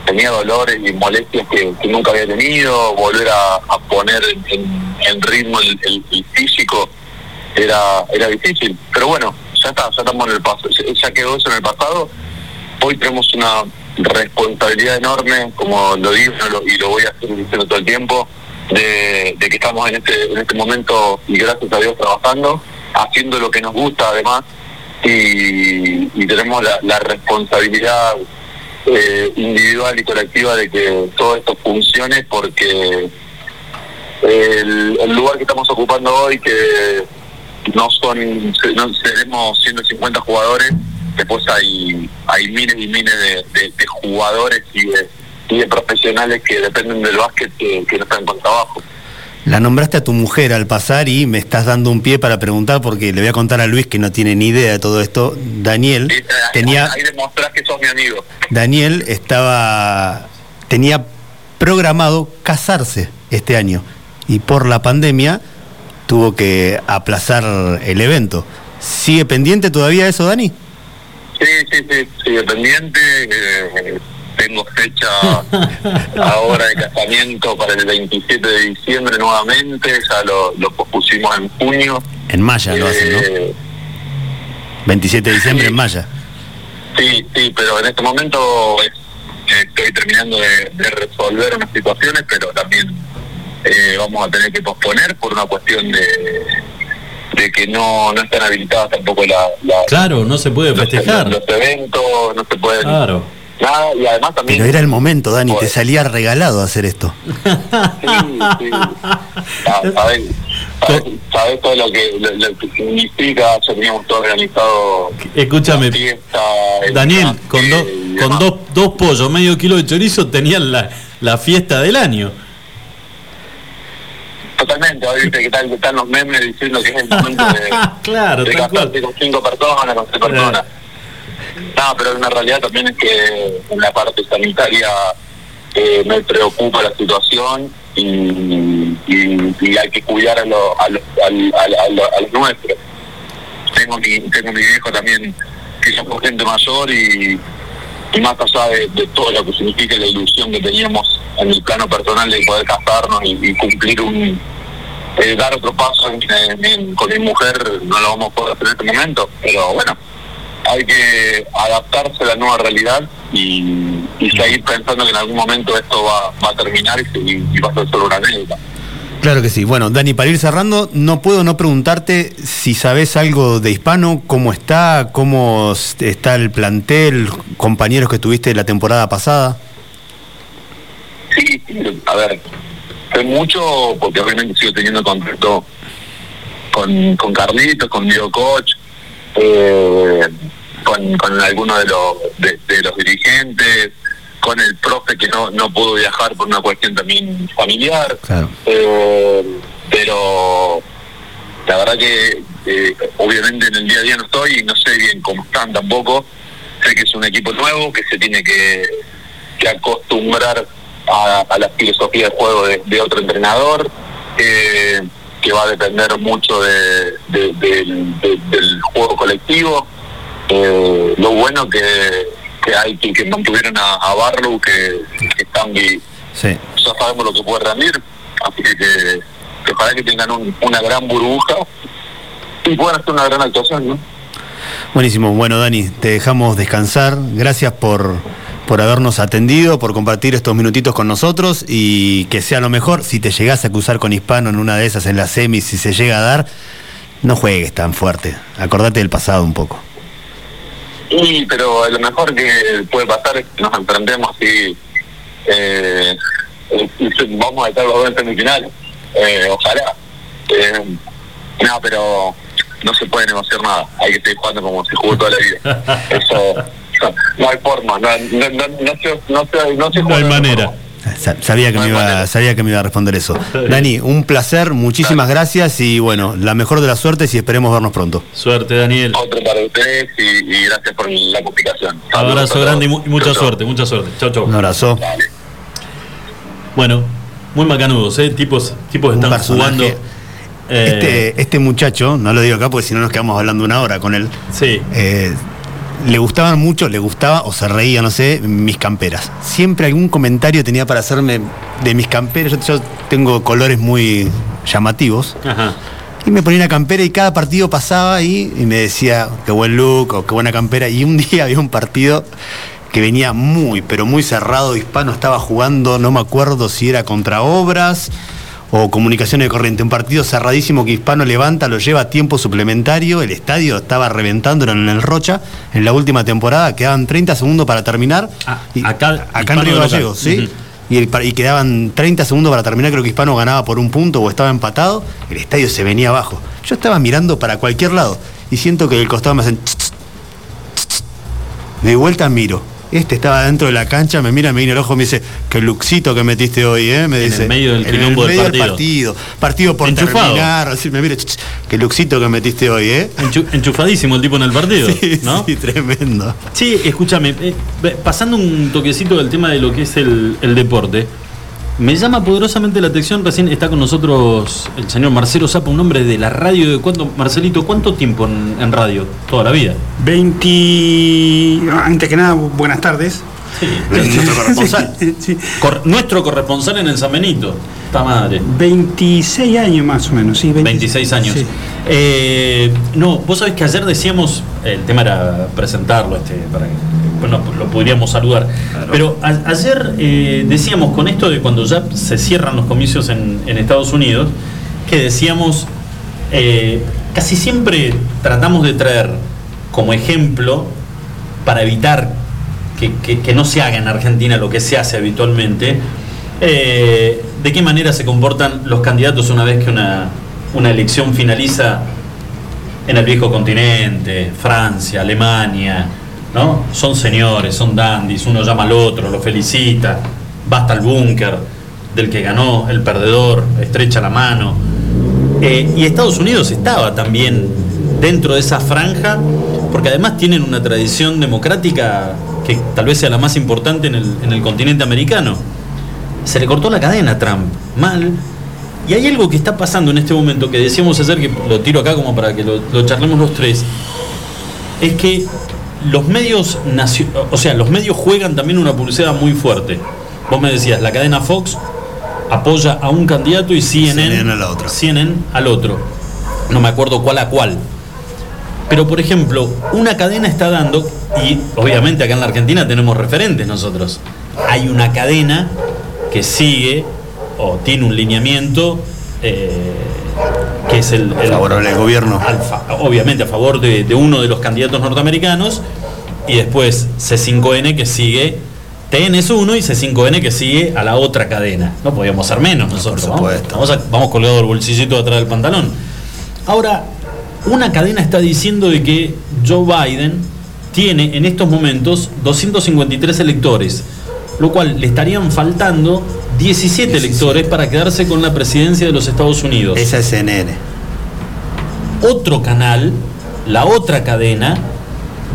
tenía dolores y molestias que, nunca había tenido, volver a, poner en, ritmo el- el físico era era difícil, pero bueno, ya está, ya estamos en el paso, ya- quedó eso en el pasado, hoy tenemos una responsabilidad enorme, como lo digo y lo- voy a estar diciendo todo el tiempo, de, que estamos en este, en este momento y gracias a Dios trabajando, haciendo lo que nos gusta además y, tenemos la, responsabilidad eh, individual y colectiva de que todo esto funcione porque el lugar que estamos ocupando hoy que no son no seremos 150 jugadores después hay hay miles y miles de, de- de jugadores y de, y de profesionales que dependen del básquet que, que no están con trabajo La nombraste a tu mujer al pasar y me estás dando un pie para preguntar porque le voy a contar a Luis que no tiene ni idea de todo esto. Daniel tenía ahí demostrás que sos mi amigo Daniel estaba tenía programado casarse este año y por la pandemia tuvo que aplazar el evento. ¿Sigue pendiente todavía eso, Dani? sí sí sí sigue pendiente eh, tengo fecha <laughs> ahora de casamiento para el 27 de diciembre nuevamente ya lo, lo pospusimos en junio En Maya lo hacen, ¿no? Eh, 27 de diciembre en Maya. Sí, sí, pero en este momento es- estoy terminando de, de resolver unas situaciones, pero también eh, vamos a tener que posponer por una cuestión de, de que no, no están habilitadas tampoco la, la- Claro, no se puede festejar. los eventos, no se pueden Claro. nada, y además también Pero era el momento, Dani, te salía regalado hacer esto. sabes, sabes, sabes todo lo que, lo, lo que significa, teníamos todo organizado. Escúchame, Daniel, con, dos con dos, dos pollos, medio kilo de chorizo, tenían la, la fiesta del año. Totalmente, hoy viste que tal, que están los memes diciendo que es el momento de, <laughs> Claro, de casarse con cinco personas, con seis personas. No, pero una realidad también es que en la parte sanitaria eh, me preocupa la situación y, y- y hay que cuidar a, lo- a, lo- al- a lo- a los nuestros. Tengo mi, tengo mi viejo también, que fue gente mayor y, y más allá de, todo lo que significa la ilusión que teníamos en el plano personal de poder casarnos y, cumplir un eh, dar otro paso en- con mi mujer no lo vamos a poder hacer en este momento pero bueno hay que adaptarse a la nueva realidad y, seguir pensando que en algún momento esto va, va a terminar y, y va a ser solo una anécdota Claro que sí. Bueno, Dani, para ir cerrando, no puedo no preguntarte si sabes algo de Hispano, cómo está, cómo está el plantel, compañeros que tuviste la temporada pasada. Sí, a ver, sé mucho porque obviamente sigo teniendo contacto con, con Carlitos, con Diego Coach, eh, con, con algunos de los, de los dirigentes, con el profe que no, no pudo viajar por una cuestión también familiar. Eh, pero la verdad que eh, obviamente en el día a día no estoy y no sé bien cómo están tampoco. Sé que es un equipo nuevo que se tiene que, que acostumbrar a, a la filosofía de juego de, de otro entrenador. Eh, que va a depender mucho de- del juego colectivo. Eh, lo bueno que, que hay que, que mantuvieron a, a Barlow, que, que están vi- Sí. ya sabemos lo que puede rendir, así que, que, que para que tengan un- una gran burbuja y puedan hacer una gran actuación, ¿no? Buenísimo. Bueno, Dani, te dejamos descansar. Gracias por, por habernos atendido, por compartir estos minutitos con nosotros y que sea lo mejor. Si te llegás a acusar con Hispano en una de esas en la semi, si se llega a dar, no juegues tan fuerte. Acordate del pasado un poco. Y, pero lo mejor que puede pasar es que nos enfrentemos y, eh, y vamos a estar los dos en semifinales. Eh, ojalá. Eh, no, pero no se puede negociar nada. Hay que seguir jugando como se jugó toda la vida. <laughs> Eso, no hay forma. No, no, no, no se, no se, no se No hay juega de manera. Sabía que, me iba, sabía que me iba a responder eso. <laughs> Dani, un placer, muchísimas gracias y bueno, la mejor de las suertes y esperemos vernos pronto. Suerte, Daniel. Otro para ustedes y, y gracias por la publicación. Abrazo grande y, mu- y mucha suerte, mucha suerte. Chau, chau. Un abrazo. Bueno, muy macanudos, ¿eh? Tipos, tipos Un están personaje. jugando. eh, Este, este muchacho, no lo digo acá porque si no nos quedamos hablando una hora con él. Sí. eh, le gustaban mucho, le gustaba o se reía, no sé, mis camperas. Siempre algún comentario tenía para hacerme de mis camperas. Yo, yo tengo colores muy llamativos. Ajá. Y me ponía una campera y cada partido pasaba y, y me decía, qué buen look o qué buena campera. Y un <laughs> día había un partido que venía muy, pero muy cerrado. Hispano estaba jugando, no me acuerdo si era contra Obras o Comunicaciones de Corriente. Un partido cerradísimo que Hispano levanta, lo lleva a tiempo suplementario. El estadio estaba reventando en el Rocha en la última temporada. Quedaban 30 segundos para terminar. Y acá, acá en Río. Gallegos, ¿sí? Y, el y quedaban 30 segundos para terminar, creo que Hispano ganaba por un punto o estaba empatado, el estadio se venía abajo. Yo estaba mirando para cualquier lado y siento que del costado me hacen... tss, tss, tss, tss. De vuelta miro. Este estaba dentro de la cancha, me mira, me viene el ojo, me dice, qué luxito que metiste hoy, ¿eh? Me En el dice. medio del "En el del partido". partido. Partido por Enchufado. terminar. Así me mira, "Tss, tss, qué luxito que metiste hoy, ¿eh? Enchu- enchufadísimo el tipo en el partido, <laughs> Sí, ¿no? sí, tremendo. Sí, escúchame, eh, pasando un toquecito del tema de lo que es el, el deporte, me llama poderosamente la atención, recién está con nosotros el señor Marcelo Zapa, un hombre de la radio de cuánto, Marcelito, ¿cuánto tiempo en, en radio? Toda la vida. 20. Antes que nada, bu- buenas tardes. <laughs> Nuestro corresponsal. Cor- nuestro corresponsal en el San Benito. Esta madre. 26 años más o menos, sí. 26 años. Sí. Eh, no, vos sabés que ayer decíamos, el tema era presentarlo, este, para que bueno, lo podríamos saludar. Pero a- ayer eh, decíamos con esto de cuando ya se cierran los comicios en, en Estados Unidos, que decíamos, eh, casi siempre tratamos de traer como ejemplo, para evitar que, que- que no se haga en Argentina lo que se hace habitualmente, eh, de qué manera se comportan los candidatos una vez que una, una elección finaliza en el viejo continente, Francia, Alemania, ¿no? Son señores, son dandies, uno llama al otro, lo felicita, va hasta el búnker del que ganó, el perdedor, estrecha la mano. Eh, y Estados Unidos estaba también dentro de esa franja, porque además tienen una tradición democrática que tal vez sea la más importante en el, en el continente americano. Se le cortó la cadena a Trump, mal. Y hay algo que está pasando en este momento que decíamos ayer, que lo tiro acá como para que lo charlemos los tres, es que los medios, o sea, los medios juegan también una publicidad muy fuerte. Vos me decías, la cadena Fox apoya a un candidato y CNN, CNN a la otra. CNN al otro. No me acuerdo cuál a cuál. Pero, por ejemplo, una cadena está dando, y obviamente acá en la Argentina tenemos referentes nosotros. Hay una cadena que sigue o tiene un lineamiento eh, que es el, el- Favorable al gobierno. al fa- obviamente a favor de, de uno de los candidatos norteamericanos, y después C5N que sigue, TN es uno y C5N que sigue a la otra cadena. No podíamos ser menos nosotros. ¿no? Vamos, a- vamos colgado el bolsillito atrás del pantalón. Ahora, una cadena está diciendo de que Joe Biden tiene en estos momentos 253 electores, lo cual le estarían faltando 17 electores para quedarse con la presidencia de los Estados Unidos. Esa es CNN. Otro canal, la otra cadena,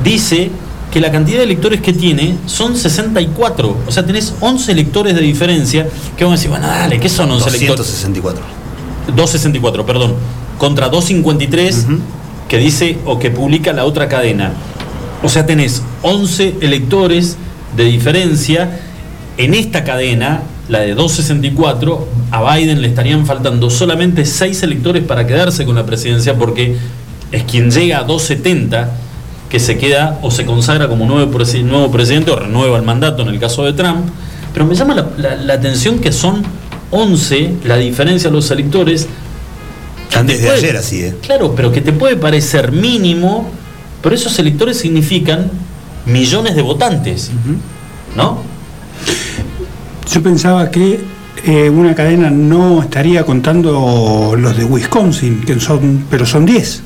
dice que la cantidad de electores que tiene son 64. O sea, tenés 11 electores de diferencia que vamos a decir, bueno, dale, ¿qué son 11 electores? 264. 264, perdón, contra 253 que dice o que publica la otra cadena. O sea, tenés 11 electores de diferencia. En esta cadena, la de 264, a Biden le estarían faltando solamente 6 electores para quedarse con la presidencia porque es quien llega a 270 que se queda o se consagra como nuevo, presi- nuevo presidente o renueva el mandato en el caso de Trump. Pero me llama la, la- la atención que son 11 la diferencia de los electores. Están desde puede- ayer así, ¿eh? Claro, pero que te puede parecer mínimo, pero esos electores significan millones de votantes, ¿no? Yo pensaba que eh, una cadena no estaría contando los de Wisconsin, que son, pero son 10.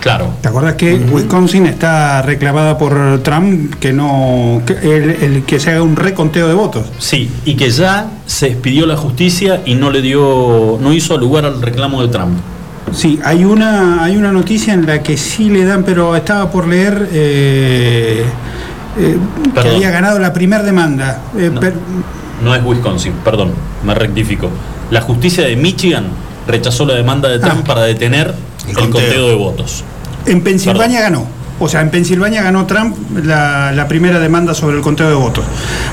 Claro. ¿Te acuerdas que Wisconsin está reclamada por Trump que no que el, el que se haga un reconteo de votos? Sí, y que ya se expidió la justicia y no le dio, no hizo lugar al reclamo de Trump. Sí, hay una hay una noticia en la que sí le dan, pero estaba por leer eh, eh, que había ganado la primera demanda. Eh, per- No es Wisconsin, perdón, me rectifico. La justicia de Michigan rechazó la demanda de Trump para detener el conteo. conteo. de votos. En Pensilvania ganó. O sea, en Pensilvania ganó Trump la, la primera demanda sobre el conteo de votos.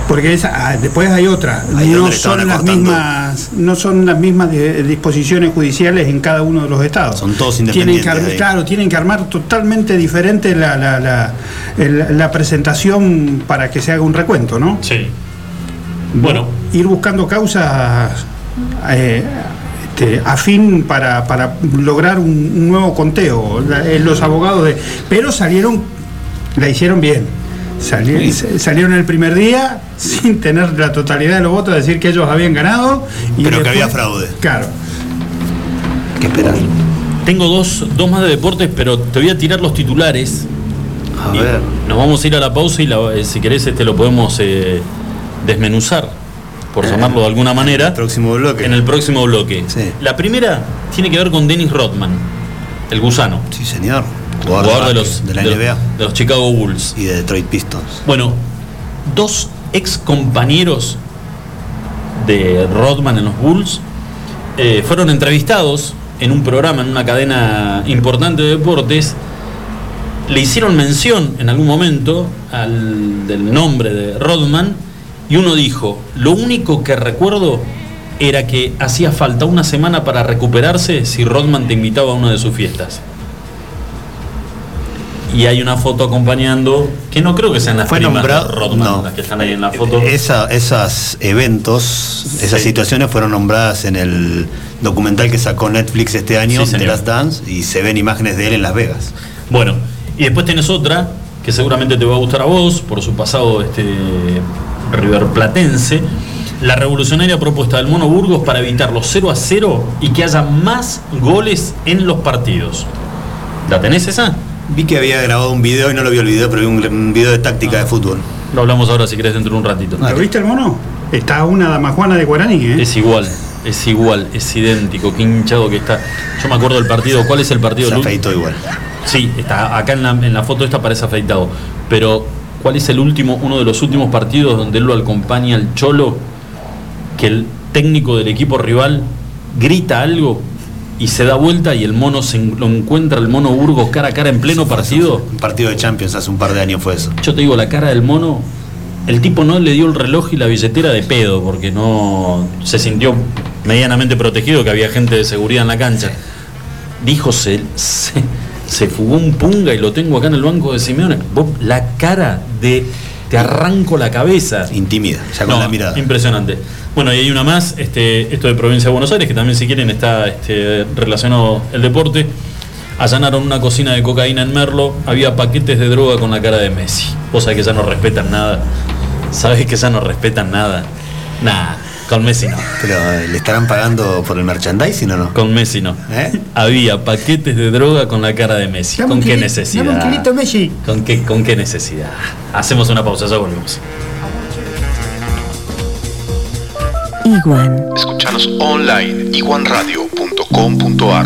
Porque esa, ah, después hay otra. Ahí no son las mismas, no son las mismas de- disposiciones judiciales en cada uno de los estados. Son todos Tienen que, independientes. armar- ahí. claro, tienen que armar totalmente diferente la, la, la- el- la presentación para que se haga un recuento, ¿no? Sí. Bueno, Ir buscando causas eh, este, afín para, para lograr un, un nuevo conteo. La- eh, los abogados de. Pero salieron, la hicieron bien. Salieron el primer día sin tener la totalidad de los votos, decir que ellos habían ganado. Y Pero que había fraude. Claro. que esperar. tengo dos, dos más de deportes, pero te voy a tirar los titulares. A ver. Nos vamos a ir a la pausa y la- eh, si querés este lo podemos eh, desmenuzar, por Eh, llamarlo de alguna manera. Próximo bloque. En el próximo bloque. Sí. La primera tiene que ver con Dennis Rodman, el gusano. Sí, señor. Jugador, de, los, de la de los- NBA de los Chicago Bulls. y de Detroit Pistons. Bueno, dos ex compañeros de Rodman en los Bulls eh, fueron entrevistados en un programa, en una cadena importante de deportes. Le hicieron mención en algún momento al, del nombre de Rodman y uno dijo, lo único que recuerdo era que hacía falta una semana para recuperarse si Rodman te invitaba a una de sus fiestas. Y hay una foto acompañando, que no creo que sean las Fue primas nombrado- de Rodman no. las que están ahí en la foto. Esa, esos eventos, esas situaciones fueron nombradas en el documental que sacó Netflix este año, Sí, The. Last Dance, y se ven imágenes de él en Las Vegas. Bueno, y después tenés otra que seguramente te va a gustar a vos por su pasado este, riverplatense. La revolucionaria propuesta del Mono Burgos para evitar los 0 a 0 y que haya más goles en los partidos. ¿La tenés esa? Vi que había grabado un video y no lo vi el video, pero vi un, un video de táctica de fútbol. Lo hablamos ahora si querés dentro de un ratito. ¿Lo viste el mono? Está una damajuana de Guaraní, ¿eh? Es igual, es igual, es idéntico, qué hinchado que está. Yo me acuerdo del partido, ¿cuál es el partido? Se afeitó igual. Sí, está acá en la, en la foto esta parece afeitado. Pero, ¿cuál es el último, uno de los últimos partidos donde él lo acompaña al Cholo? Que el técnico del equipo rival grita algo y se da vuelta y el mono se lo encuentra el mono Burgos cara a cara en pleno partido. Un partido de Champions hace un par de años fue eso. Yo te digo, la cara del mono, el tipo no le dio el reloj y la billetera de pedo, porque no se sintió medianamente protegido, que había gente de seguridad en la cancha. Dijo, se, se, se fugó un punga y lo tengo acá en el banco de Simeone. Vos, la cara de te arranco la cabeza. Intimida, ya con No, la mirada. Impresionante. Bueno, y hay una más, este, esto de Provincia de Buenos Aires, que también si quieren está este, relacionado el deporte. Allanaron una cocina de cocaína en Merlo, había paquetes de droga con la cara de Messi. Vos sabés que ya no respetan nada. Sabés que ya no respetan nada. Nada, con Messi no. Pero ¿le estarán pagando por el merchandising o no? Con Messi no. ¿Eh? Había paquetes de droga con la cara de Messi. Dame ¿Con qué necesidad? dame un kilito, Messi. ¿Con qué, ¿Con qué necesidad? Hacemos una pausa, ya volvemos. Iguan. Escuchanos online iguanradio.com.ar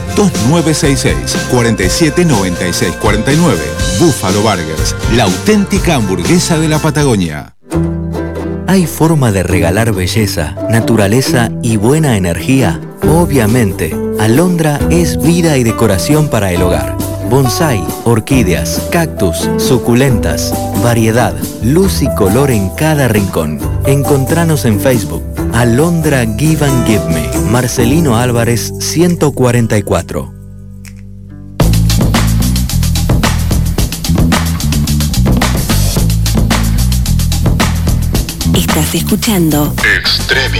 2966 47 96 49. Buffalo Burgers, la auténtica hamburguesa de la Patagonia. ¿Hay forma de regalar belleza, naturaleza y buena energía? Obviamente, Alondra es vida y decoración para el hogar. Bonsai, orquídeas, cactus, suculentas, variedad, luz y color en cada rincón. Encontranos en Facebook. Alondra Give and Give Me. Marcelino Álvarez 144. Estás escuchando Extremi.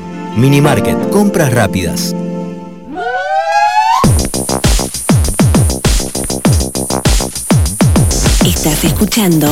Minimarket, compras rápidas. Estás escuchando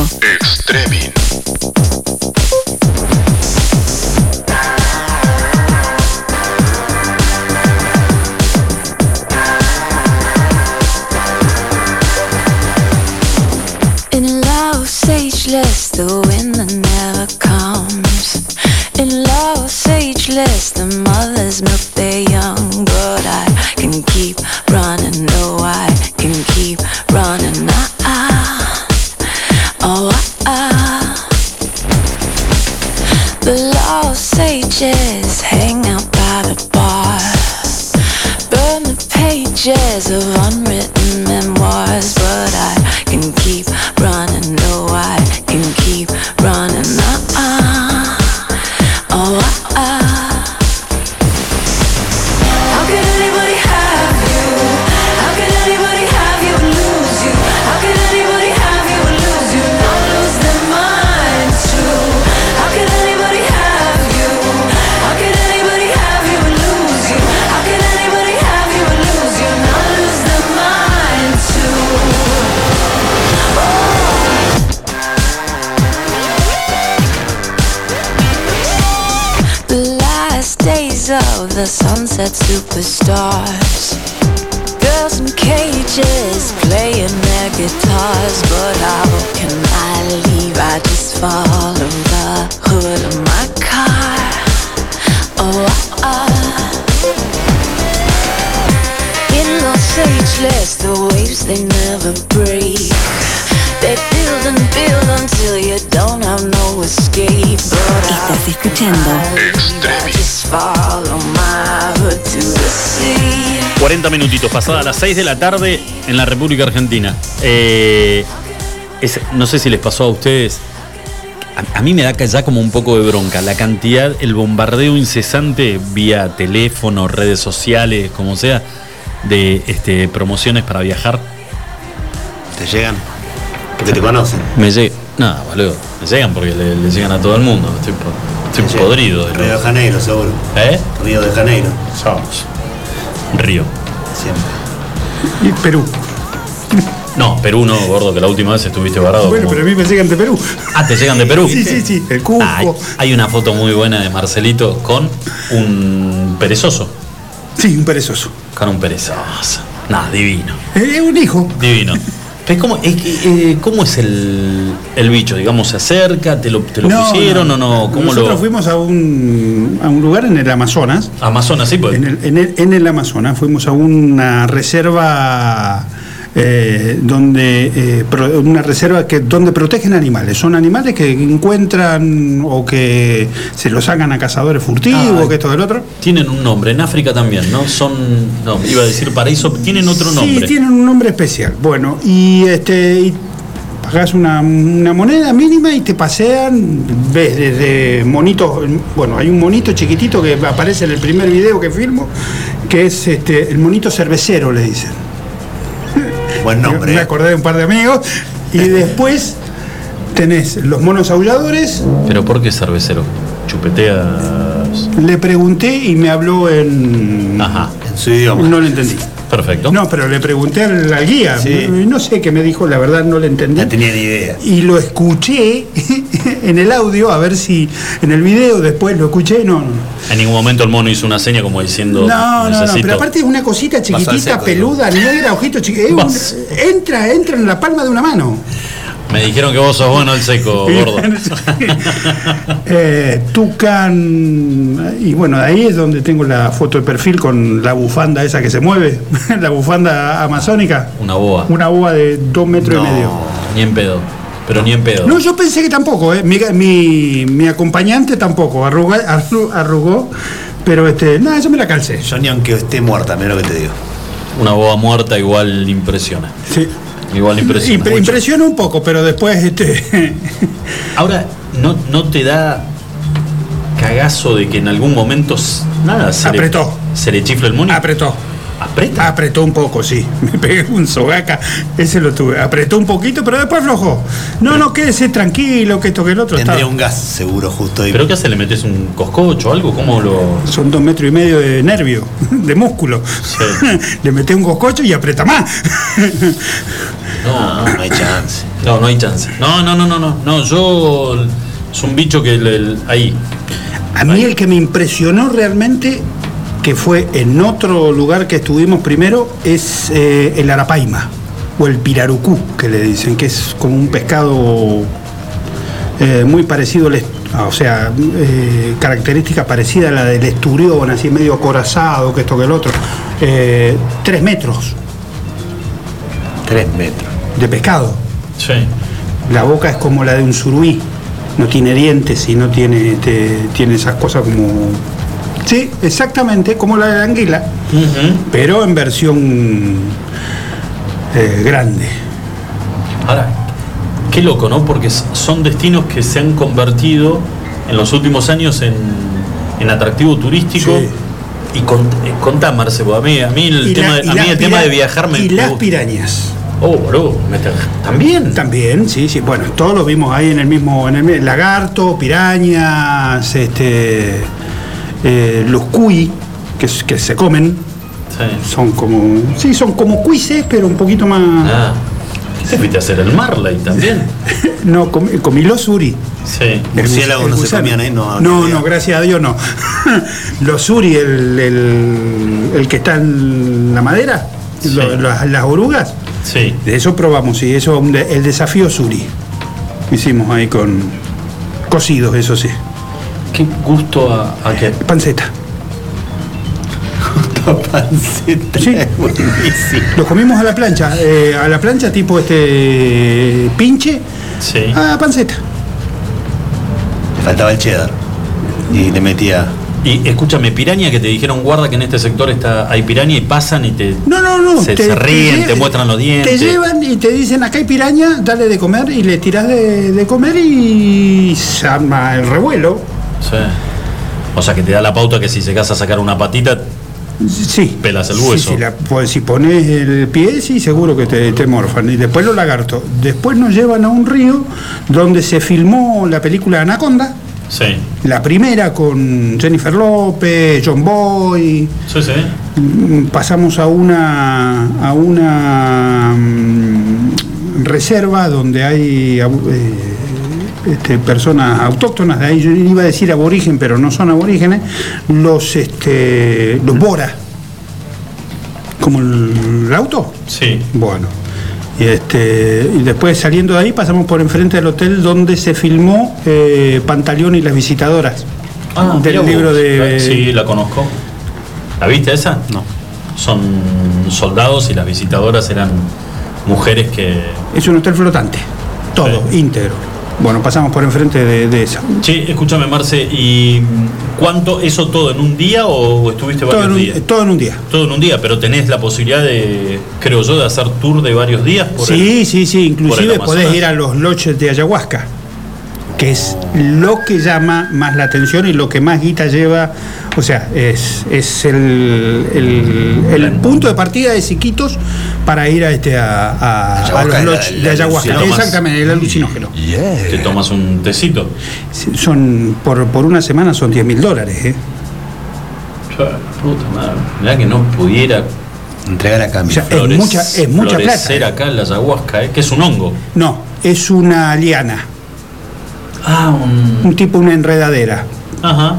of the sunset superstars. Girls in cages playing their guitars, but how can I leave? I just follow the hood of my car. Oh, ah, ah. in Los Angeles, the waves they never break. They build and build until you don't have no escape. But Estás escuchando. 40 minutitos, pasada las 6 de la tarde en la República Argentina. Eh, es- no sé si les pasó a ustedes. A, a mí me da ya como un poco de bronca la cantidad, el bombardeo incesante vía teléfono, redes sociales, como sea, de este, promociones para viajar. ¿Te llegan? Porque te conocen. Me llega. No, boludo. Me llegan porque le, le llegan a todo el mundo. Estoy, po- estoy podrido. de Río de. Janeiro, seguro. ¿Eh? Río de Janeiro. Somos. Río. Siempre. Y Perú. No, Perú no, gordo, que la última vez estuviste varado. Bueno, como- pero a mí me llegan de Perú. Ah, te llegan de Perú. Sí, sí, sí. El Cusco. Ah, hay, hay una foto muy buena de Marcelito con un perezoso. Sí, un perezoso. Con un perezoso. Nada, divino. Es un hijo. Divino. ¿Cómo eh, cómo es el, el bicho? Digamos, ¿se acerca? ¿Te lo, te lo pusieron o no? ¿Cómo Nosotros lo.? fuimos a un, a un lugar en el Amazonas. Amazonas, sí, pues. En el, en el, en el Amazonas fuimos a una reserva eh, donde eh, pro- una reserva que donde protegen animales. Son animales que encuentran o que se los sacan a cazadores furtivos, Ah, que esto del otro. Tienen un nombre, en África también, ¿no? Son. No, iba a decir paraíso, tienen otro nombre. Sí, tienen un nombre especial. Bueno, y este y pagás una, una moneda mínima y te pasean, ves desde monitos, bueno, hay un monito chiquitito que aparece en el primer video que filmo, que es este, el monito cervecero, le dicen. Buen nombre. Me acordé de un par de amigos. Y <laughs> después tenés los monos aulladores. ¿Pero por qué cervecero? ¿Chupeteas? Le pregunté y me habló en. Ajá. En su idioma. No le entendí. Perfecto. No, pero le pregunté al, al guía. No sé qué me dijo, la verdad no le entendí. No tenía ni idea. Y lo escuché <laughs> en el audio, a ver si en el video después lo escuché. No, no, En ningún momento el mono hizo una seña como diciendo. no, no, no, pero aparte es una cosita chiquitita, seco, peluda, negra, ojito chiquito. Entra, entra en la palma de una mano. Me dijeron que vos sos bueno el seco, <laughs> gordo. <laughs> Eh, Tucán, y bueno, ahí es donde tengo la foto de perfil con la bufanda esa que se mueve, <laughs> la bufanda amazónica, Una boa. una boa de dos metros y medio. Ni en pedo. Pero ni en pedo. No, yo pensé que tampoco, eh. mi, mi, mi acompañante tampoco, arrugó, arru- arrugó pero este, nada, yo me la calcé. Yo ni aunque esté muerta, mira lo que te digo. Una boa muerta igual impresiona. Sí. Igual impresiona. Impre- impresiona un poco, pero después este, <laughs> Ahora, ¿no, ¿no te da cagazo de que en algún momento nada se Apretó. Le, se le chifla el mono? apretó. ¿Apreta? Apretó un poco, sí. <laughs> Me pegué un sogaca, ese lo tuve. Apretó un poquito, pero después aflojó. No, no, quédese tranquilo, que esto que el otro Tendría está. un gas seguro justo ahí. ¿Pero qué hace? ¿Le metes un coscocho o algo? ¿Cómo lo.? Son dos metros y medio de nervio, <laughs> de músculo. <laughs> Le meté un coscocho y aprieta más. No, no hay chance. No, no hay chance. No, no, no, no, no. No, yo. Es un bicho que le- el- ahí. A mí el que me impresionó realmente, que fue en otro lugar que estuvimos primero, es eh, el arapaima, o el pirarucú, que le dicen, que es como un pescado eh, muy parecido al... ah, O sea, eh, característica parecida a la del esturión, así medio acorazado, que esto que el otro. Eh, tres metros Tres metros. de pescado. Sí. La boca es como la de un surubí. No tiene dientes y no tiene, este, tiene esas cosas como. Sí, exactamente, como la de la anguila. Pero en versión eh, grande. Ahora, qué loco, ¿no? Porque son destinos que se han convertido en los últimos años en, en atractivo turístico. Y con, eh, contá, Marce, a mí, a mí el, tema, la- de- y a mí las el tema de viajar me Y las gusta. pirañas. Oh, está- ¿también? También, sí, sí. Bueno, todos lo vimos ahí en el mismo. En el, lagarto, pirañas, este. Eh, los cuy, que, s- que se comen. Son como. Sí, son como cuises, pero un poquito más. Ah, te fuiste a hacer el Marley también. <laughs> No, comí, comí los suri. Sí. El Murciélagos gus- no se comían ahí, no. No, gracias a Dios no. <laughs> Los suri, el, el, el que está en la madera, lo- las, las orugas. Sí. De eso probamos, sí, eso el desafío suri. Hicimos ahí con cocidos, eso sí. ¿Qué gusto a, a qué? Panceta. <laughs> panceta. Sí. Lo comimos a la plancha, eh, a la plancha tipo este pinche, Sí. a panceta. Le faltaba el cheddar. Y le metía Y escúchame, piraña que te dijeron guarda que en este sector está hay piraña y pasan y te No, no, no. se, se ríen, te, muestran los dientes. Te llevan y te dicen acá hay piraña, dale de comer y le tirás de, de comer y se arma el revuelo. Sí. O sea que te da la pauta que si se casa a sacar una patita, Sí. pelas el hueso. sí, la- pues, si pones el pie, sí, seguro que te, te morfan. Y después los lagartos. Después nos llevan a un río donde se filmó la película Anaconda. Sí. La primera con Jennifer López, John Boy. Sí, sí. Mm, Pasamos a una a una mm, reserva donde hay eh, este, personas autóctonas de ahí. Yo iba a decir aborigen, pero no son aborígenes. Los este, los Bora. Como el, el auto. Sí. Bueno. Y, este, y después saliendo de ahí pasamos por enfrente del hotel donde se filmó eh, Pantaleón y las visitadoras. Ah, del libro de. Sí, la conozco. ¿La viste esa? No. Son soldados y las visitadoras eran mujeres que. Es un hotel flotante. Todo, íntegro. Bueno, pasamos por enfrente de, de esa. Che, escúchame, Marce, ¿y cuánto, eso todo en un día o estuviste varios un, días? todo en un día. Todo en un día, pero tenés la posibilidad de, creo yo, de hacer tour de varios días por Sí, el- sí, sí. Inclusive podés ir a los loches de ayahuasca, que es lo que llama más la atención y lo que más guita lleva. O sea, es, es el, el- el punto de partida de Siquitos para ir a, este, a, a- los de ayahuasca. alucinógeno. Exactamente, el alucinógeno. Te tomas un tecito. Son, por, por una semana son 10 mil dólares. ¿eh? Puta madre. Mirá que no pudiera entregar a cambio. O sea, es mucha, es mucha plata. florecer acá en la ayahuasca, ¿eh? que es un hongo. No, es una liana. Ah, un... tipo, una enredadera. Ajá.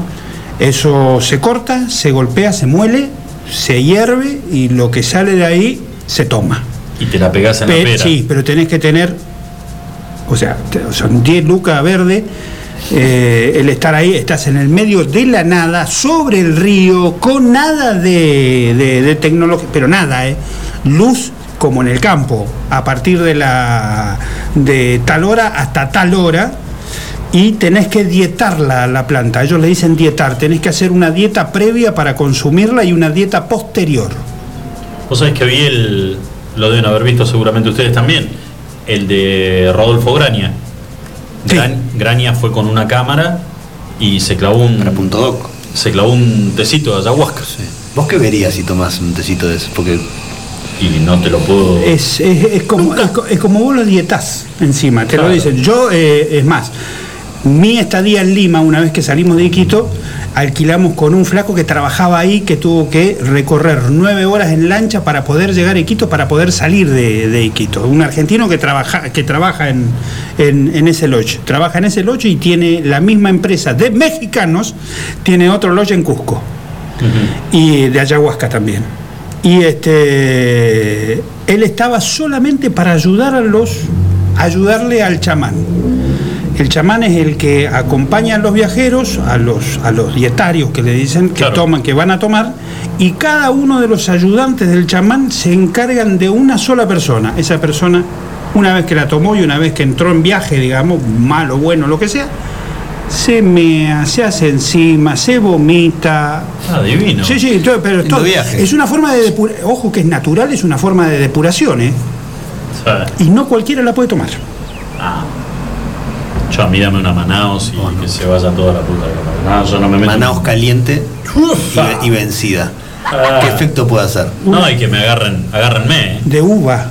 Eso se corta, se golpea, se muele, se hierve y lo que sale de ahí se toma. Y te la pegás en la Pe- pera. sí, pero tenés que tener, o sea, son 10 lucas verde. eh, el estar ahí, estás en el medio de la nada, sobre el río, con nada de, de- de tecnología, pero nada, ¿eh? Luz como en el campo, a partir de la de tal hora hasta tal hora, y tenés que dietar la, la planta. Ellos le dicen dietar, tenés que hacer una dieta previa para consumirla y una dieta posterior. Vos sabés que vi el. Lo deben haber visto seguramente ustedes también. El de Rodolfo Graña. Gran- Graña fue con una cámara y se clavó un. Se clavó un tecito de ayahuasca. ¿Vos qué verías si tomás un tecito de eso? Porque Y no te lo puedo. Es, es- es como, es, co- es como vos lo dietás encima, te lo dicen. Yo, eh, es más, mi estadía en Lima, una vez que salimos de Iquito, alquilamos con un flaco que trabajaba ahí, que tuvo que recorrer nueve horas en lancha para poder llegar a Iquito, para poder salir de, de Iquito. Un argentino que trabaja, que trabaja en, en, en ese lodge. Trabaja en ese lodge y tiene la misma empresa de mexicanos, tiene otro lodge en Cusco y de ayahuasca también. Y este él estaba solamente para ayudar a los ayudarle al chamán. El chamán es el que acompaña a los viajeros, a los, a los dietarios que le dicen que toman, que van a tomar, y cada uno de los ayudantes del chamán se encargan de una sola persona. Esa persona, una vez que la tomó y una vez que entró en viaje, digamos, malo, bueno, lo que sea, se mea, se hace encima, se vomita. Ah, divino. Sí, sí, todo- pero todo- es una forma de depuración. Ojo que es natural, es una forma de depuración, ¿eh? Y no cualquiera la puede tomar. Ah. Yo a mí dame una Manaos y que se vaya toda la puta de la Manaos. Yo no me meto. Manaos caliente y, ve- y vencida. Ah. ¿Qué efecto puede hacer? No, y que me agarren, agárrenme. ¿eh? De uva.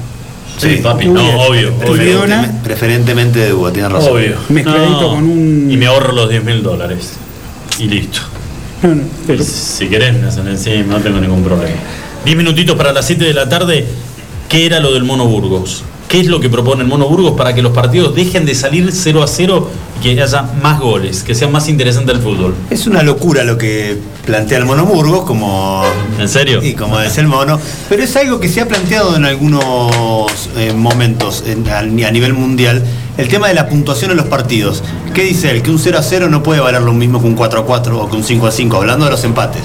Sí, papi, no, obvio. obvio. Preferentemente, preferentemente de uva, tienes razón. Obvio. Mezcladito No, con un. Y me ahorro los 10 mil dólares. Y listo. No, no, pero- Si querés, me hacen encima, no tengo ningún problema. 10 minutitos para las 7 de la tarde. ¿Qué era lo del Mono Burgos? ¿Qué es lo que propone el Mono Burgos para que los partidos dejen de salir 0 a 0 y que haya más goles, que sea más interesante el fútbol? Es una locura lo que plantea el Mono Burgos, como. ¿En serio? Y como es el mono. Pero es algo que se ha planteado en algunos eh, momentos en- a, a nivel mundial. El tema de la puntuación en los partidos. ¿Qué dice él? Que un 0 a 0 no puede valer lo mismo que un 4 a 4 o que un 5 a 5, hablando de los empates.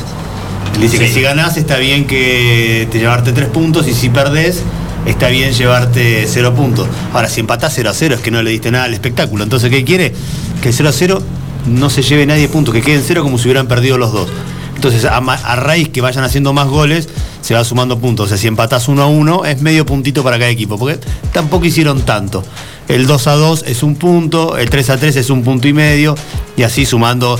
Él dice que si ganás está bien que te llevarte 3 puntos y si perdés está bien llevarte 0 puntos. Ahora, si empatás 0 a 0 es que no le diste nada al espectáculo. Entonces, ¿qué quiere? Que el 0 a 0 no se lleve nadie puntos, que queden cero como si hubieran perdido los dos. Entonces, a, a raíz que vayan haciendo más goles, se va sumando puntos. O sea, si empatás uno a uno, es medio puntito para cada equipo, porque tampoco hicieron tanto. El 2 a 2 es un punto, el 3 a 3 es un punto y medio, y así sumando.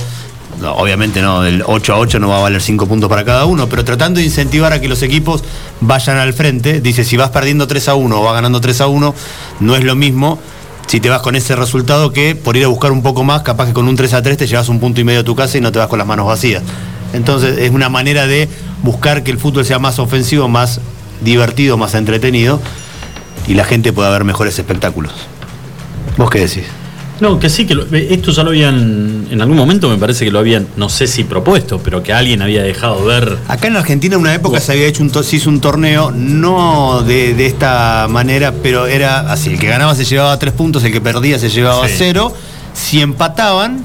Obviamente no, el 8 a 8 no va a valer 5 puntos para cada uno, pero tratando de incentivar a que los equipos vayan al frente, dice, si vas perdiendo 3 a 1 o vas ganando 3 a 1, no es lo mismo si te vas con ese resultado que por ir a buscar un poco más, capaz que con un 3 a 3 te llevas un punto y medio a tu casa y no te vas con las manos vacías. Entonces es una manera de buscar que el fútbol sea más ofensivo, más divertido, más entretenido y la gente pueda ver mejores espectáculos. ¿Vos qué decís? No, que sí, que lo- eh, esto ya lo habían, en algún momento me parece que lo habían, no sé si propuesto, pero que alguien había dejado ver. Acá en Argentina en una época se había hecho un, se hizo un torneo, no de, de esta manera, pero era así, el que ganaba se llevaba tres puntos, el que perdía se llevaba Sí. cero, si empataban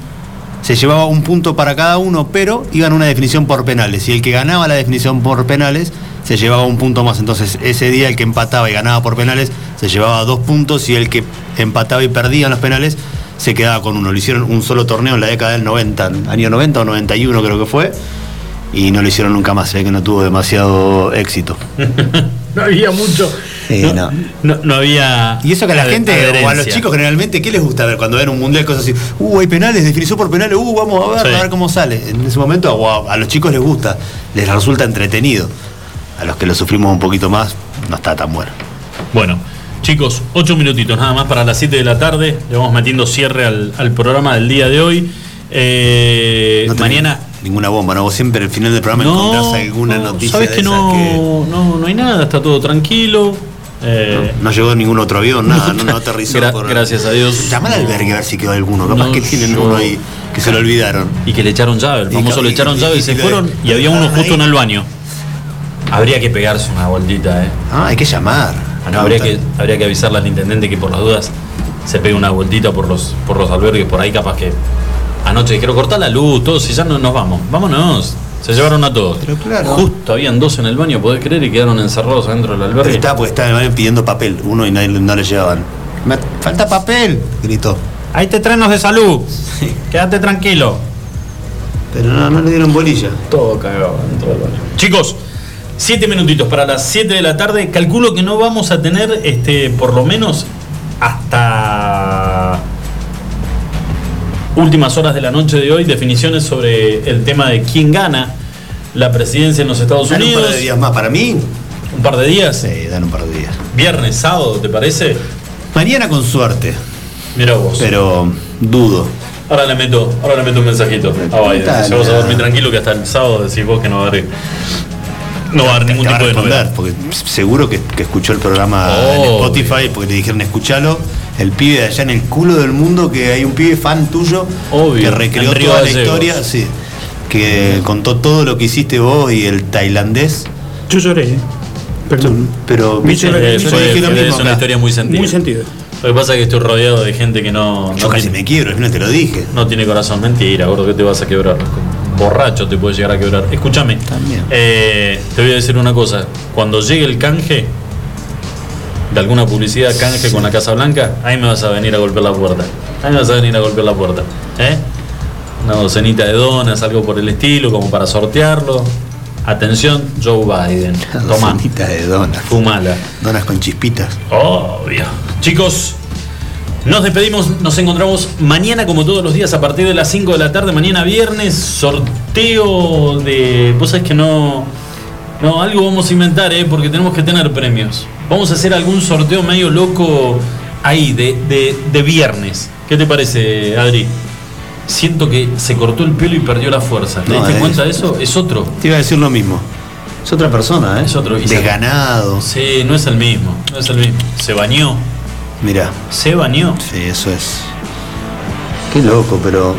se llevaba un punto para cada uno, pero iban a una definición por penales, y el que ganaba la definición por penales se llevaba un punto más, entonces ese día el que empataba y ganaba por penales se llevaba dos puntos, y el que empataba y perdía en los penales se quedaba con uno. Lo hicieron un solo torneo en la década del 90, año 90 o 91 creo que fue, y no lo hicieron nunca más, se ve que no tuvo demasiado éxito. <laughs> No había mucho. Sí, no, no. no- no había. Y eso que a la gente, o a los chicos generalmente, ¿qué les gusta ver cuando ven un mundial? Cosas así, uh, hay penales, definición por penales, uh, vamos a ver, Sí. a ver cómo sale. En ese momento a los chicos les gusta, les resulta entretenido. A los que lo sufrimos un poquito más, no está tan bueno. Bueno, chicos, ocho minutitos nada más para las 7 de la tarde. Le vamos metiendo cierre al, al programa del día de hoy. Eh, No mañana. Ninguna bomba, ¿no? Vos siempre al final del programa No, encontrás alguna noticia Sabes de que esas no, no, no hay nada, está todo tranquilo. Eh, No llegó ningún otro avión, nada, no, no <laughs> aterrizó. Gra- por- gracias a Dios. Llama al albergue a ver si quedó alguno, capaz No, que tienen yo- uno ahí que se lo olvidaron. Y que le echaron llave, el famoso le echaron y- llave y, y se fueron y había uno justo ahí. en el baño. Habría que pegarse una vueltita, ¿eh? Ah, hay que llamar. No, habría, que, habría que avisarle al intendente que por las dudas se pegue una vueltita por los, por los albergues, por ahí capaz que anoche dijeron cortar la luz, todos, y ya no nos vamos, vámonos. Se llevaron a todos. Pero claro. Justo habían dos en el baño, podés creer, y quedaron encerrados adentro del albergue. Está, porque estaba en el baño pidiendo papel, uno y nadie, no le llevaban. Me- falta papel, gritó. Ahí te trenos de salud. Quédate tranquilo. Pero no, no le dieron bolilla. Todo cagado dentro del baño. Chicos, siete minutitos para las 7 de la tarde. Calculo que no vamos a tener, este, por lo menos hasta últimas horas de la noche de hoy, definiciones sobre el tema de quién gana la presidencia en los Estados Dan un Unidos. par de días más. Para mí, Un par de días. sí, dan un par de días. Viernes, sábado, ¿te parece? Mañana con suerte, Mira vos. pero dudo. Ahora le meto, ahora le meto un mensajito a Biden. Dale, Si vamos a dormir tranquilo que hasta el sábado decís vos que no va a haber, no va a haber ningún tipo de novedad. responder, porque seguro que, que escuchó el programa en Obvio. Spotify, porque le dijeron escuchalo. El pibe de allá en el culo del mundo, que hay un pibe fan tuyo Obvio, que recreó en toda la historia, sí, que contó todo lo que hiciste vos y el tailandés. Yo lloré, ¿eh? Perdón. Pero viste, Eh, yo fue- dije lo mismo es una acá. historia muy sentida. Muy sentido. Lo que pasa es que estoy rodeado de gente que no, Yo no, casi tiene, me quiebro, no te lo dije. no tiene corazón. Mentira, gordo, que te vas a quebrar. Borracho te puede llegar a quebrar. Escúchame. También. eh, te voy a decir una cosa. Cuando llegue el canje de alguna publicidad canje con la Casa Blanca, ahí me vas a venir a golpear la puerta. Ahí me vas a venir a golpear la puerta. ¿Eh? Una docenita de donas, algo por el estilo, como para sortearlo. Atención, Joe Biden. <laughs> Toma, Docenita de donas. fumala. Donas con chispitas. Obvio. Chicos, nos despedimos, nos encontramos mañana como todos los días a partir de las 5 de la tarde, mañana viernes, sorteo de... Vos sabés que no... No, algo vamos a inventar, ¿eh? porque tenemos que tener premios. Vamos a hacer algún sorteo medio loco ahí, de, de, de viernes. ¿Qué te parece, Adri? Siento que se cortó el pelo y perdió la fuerza. ¿Te No, diste es- cuenta de eso? Es otro. Te iba a decir lo mismo. Es otra persona, ¿eh? Es otro. Desganado. Sí, no es el mismo. No es el mismo. Se bañó. Mirá. Se bañó. Sí, eso es. Qué loco, pero.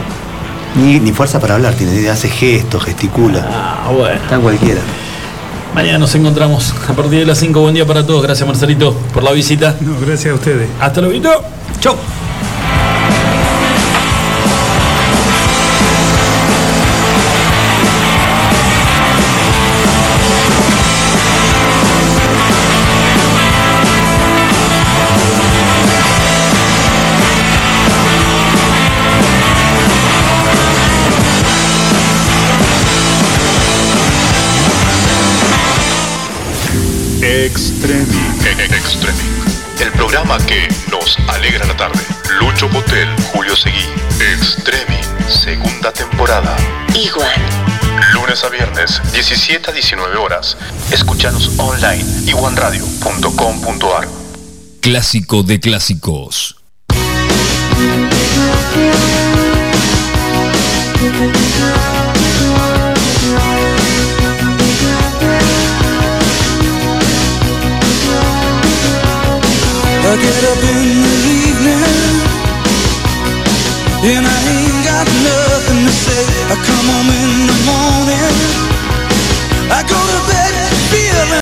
Ni, ni fuerza para hablar tiene, hace gestos, gesticula. Ah, bueno. Está cualquiera. Mañana nos encontramos a partir de las 5. Buen día para todos. Gracias, Marcelito, por la visita. No, gracias a ustedes. Hasta luego. Chau. Lucho Potel, Julio Seguí. Extremi. Segunda temporada. Igual. Lunes a viernes, 17 a 19 horas. Escúchanos online. iguanradio.com.ar. Clásico de clásicos. I get up in the evening and I ain't got no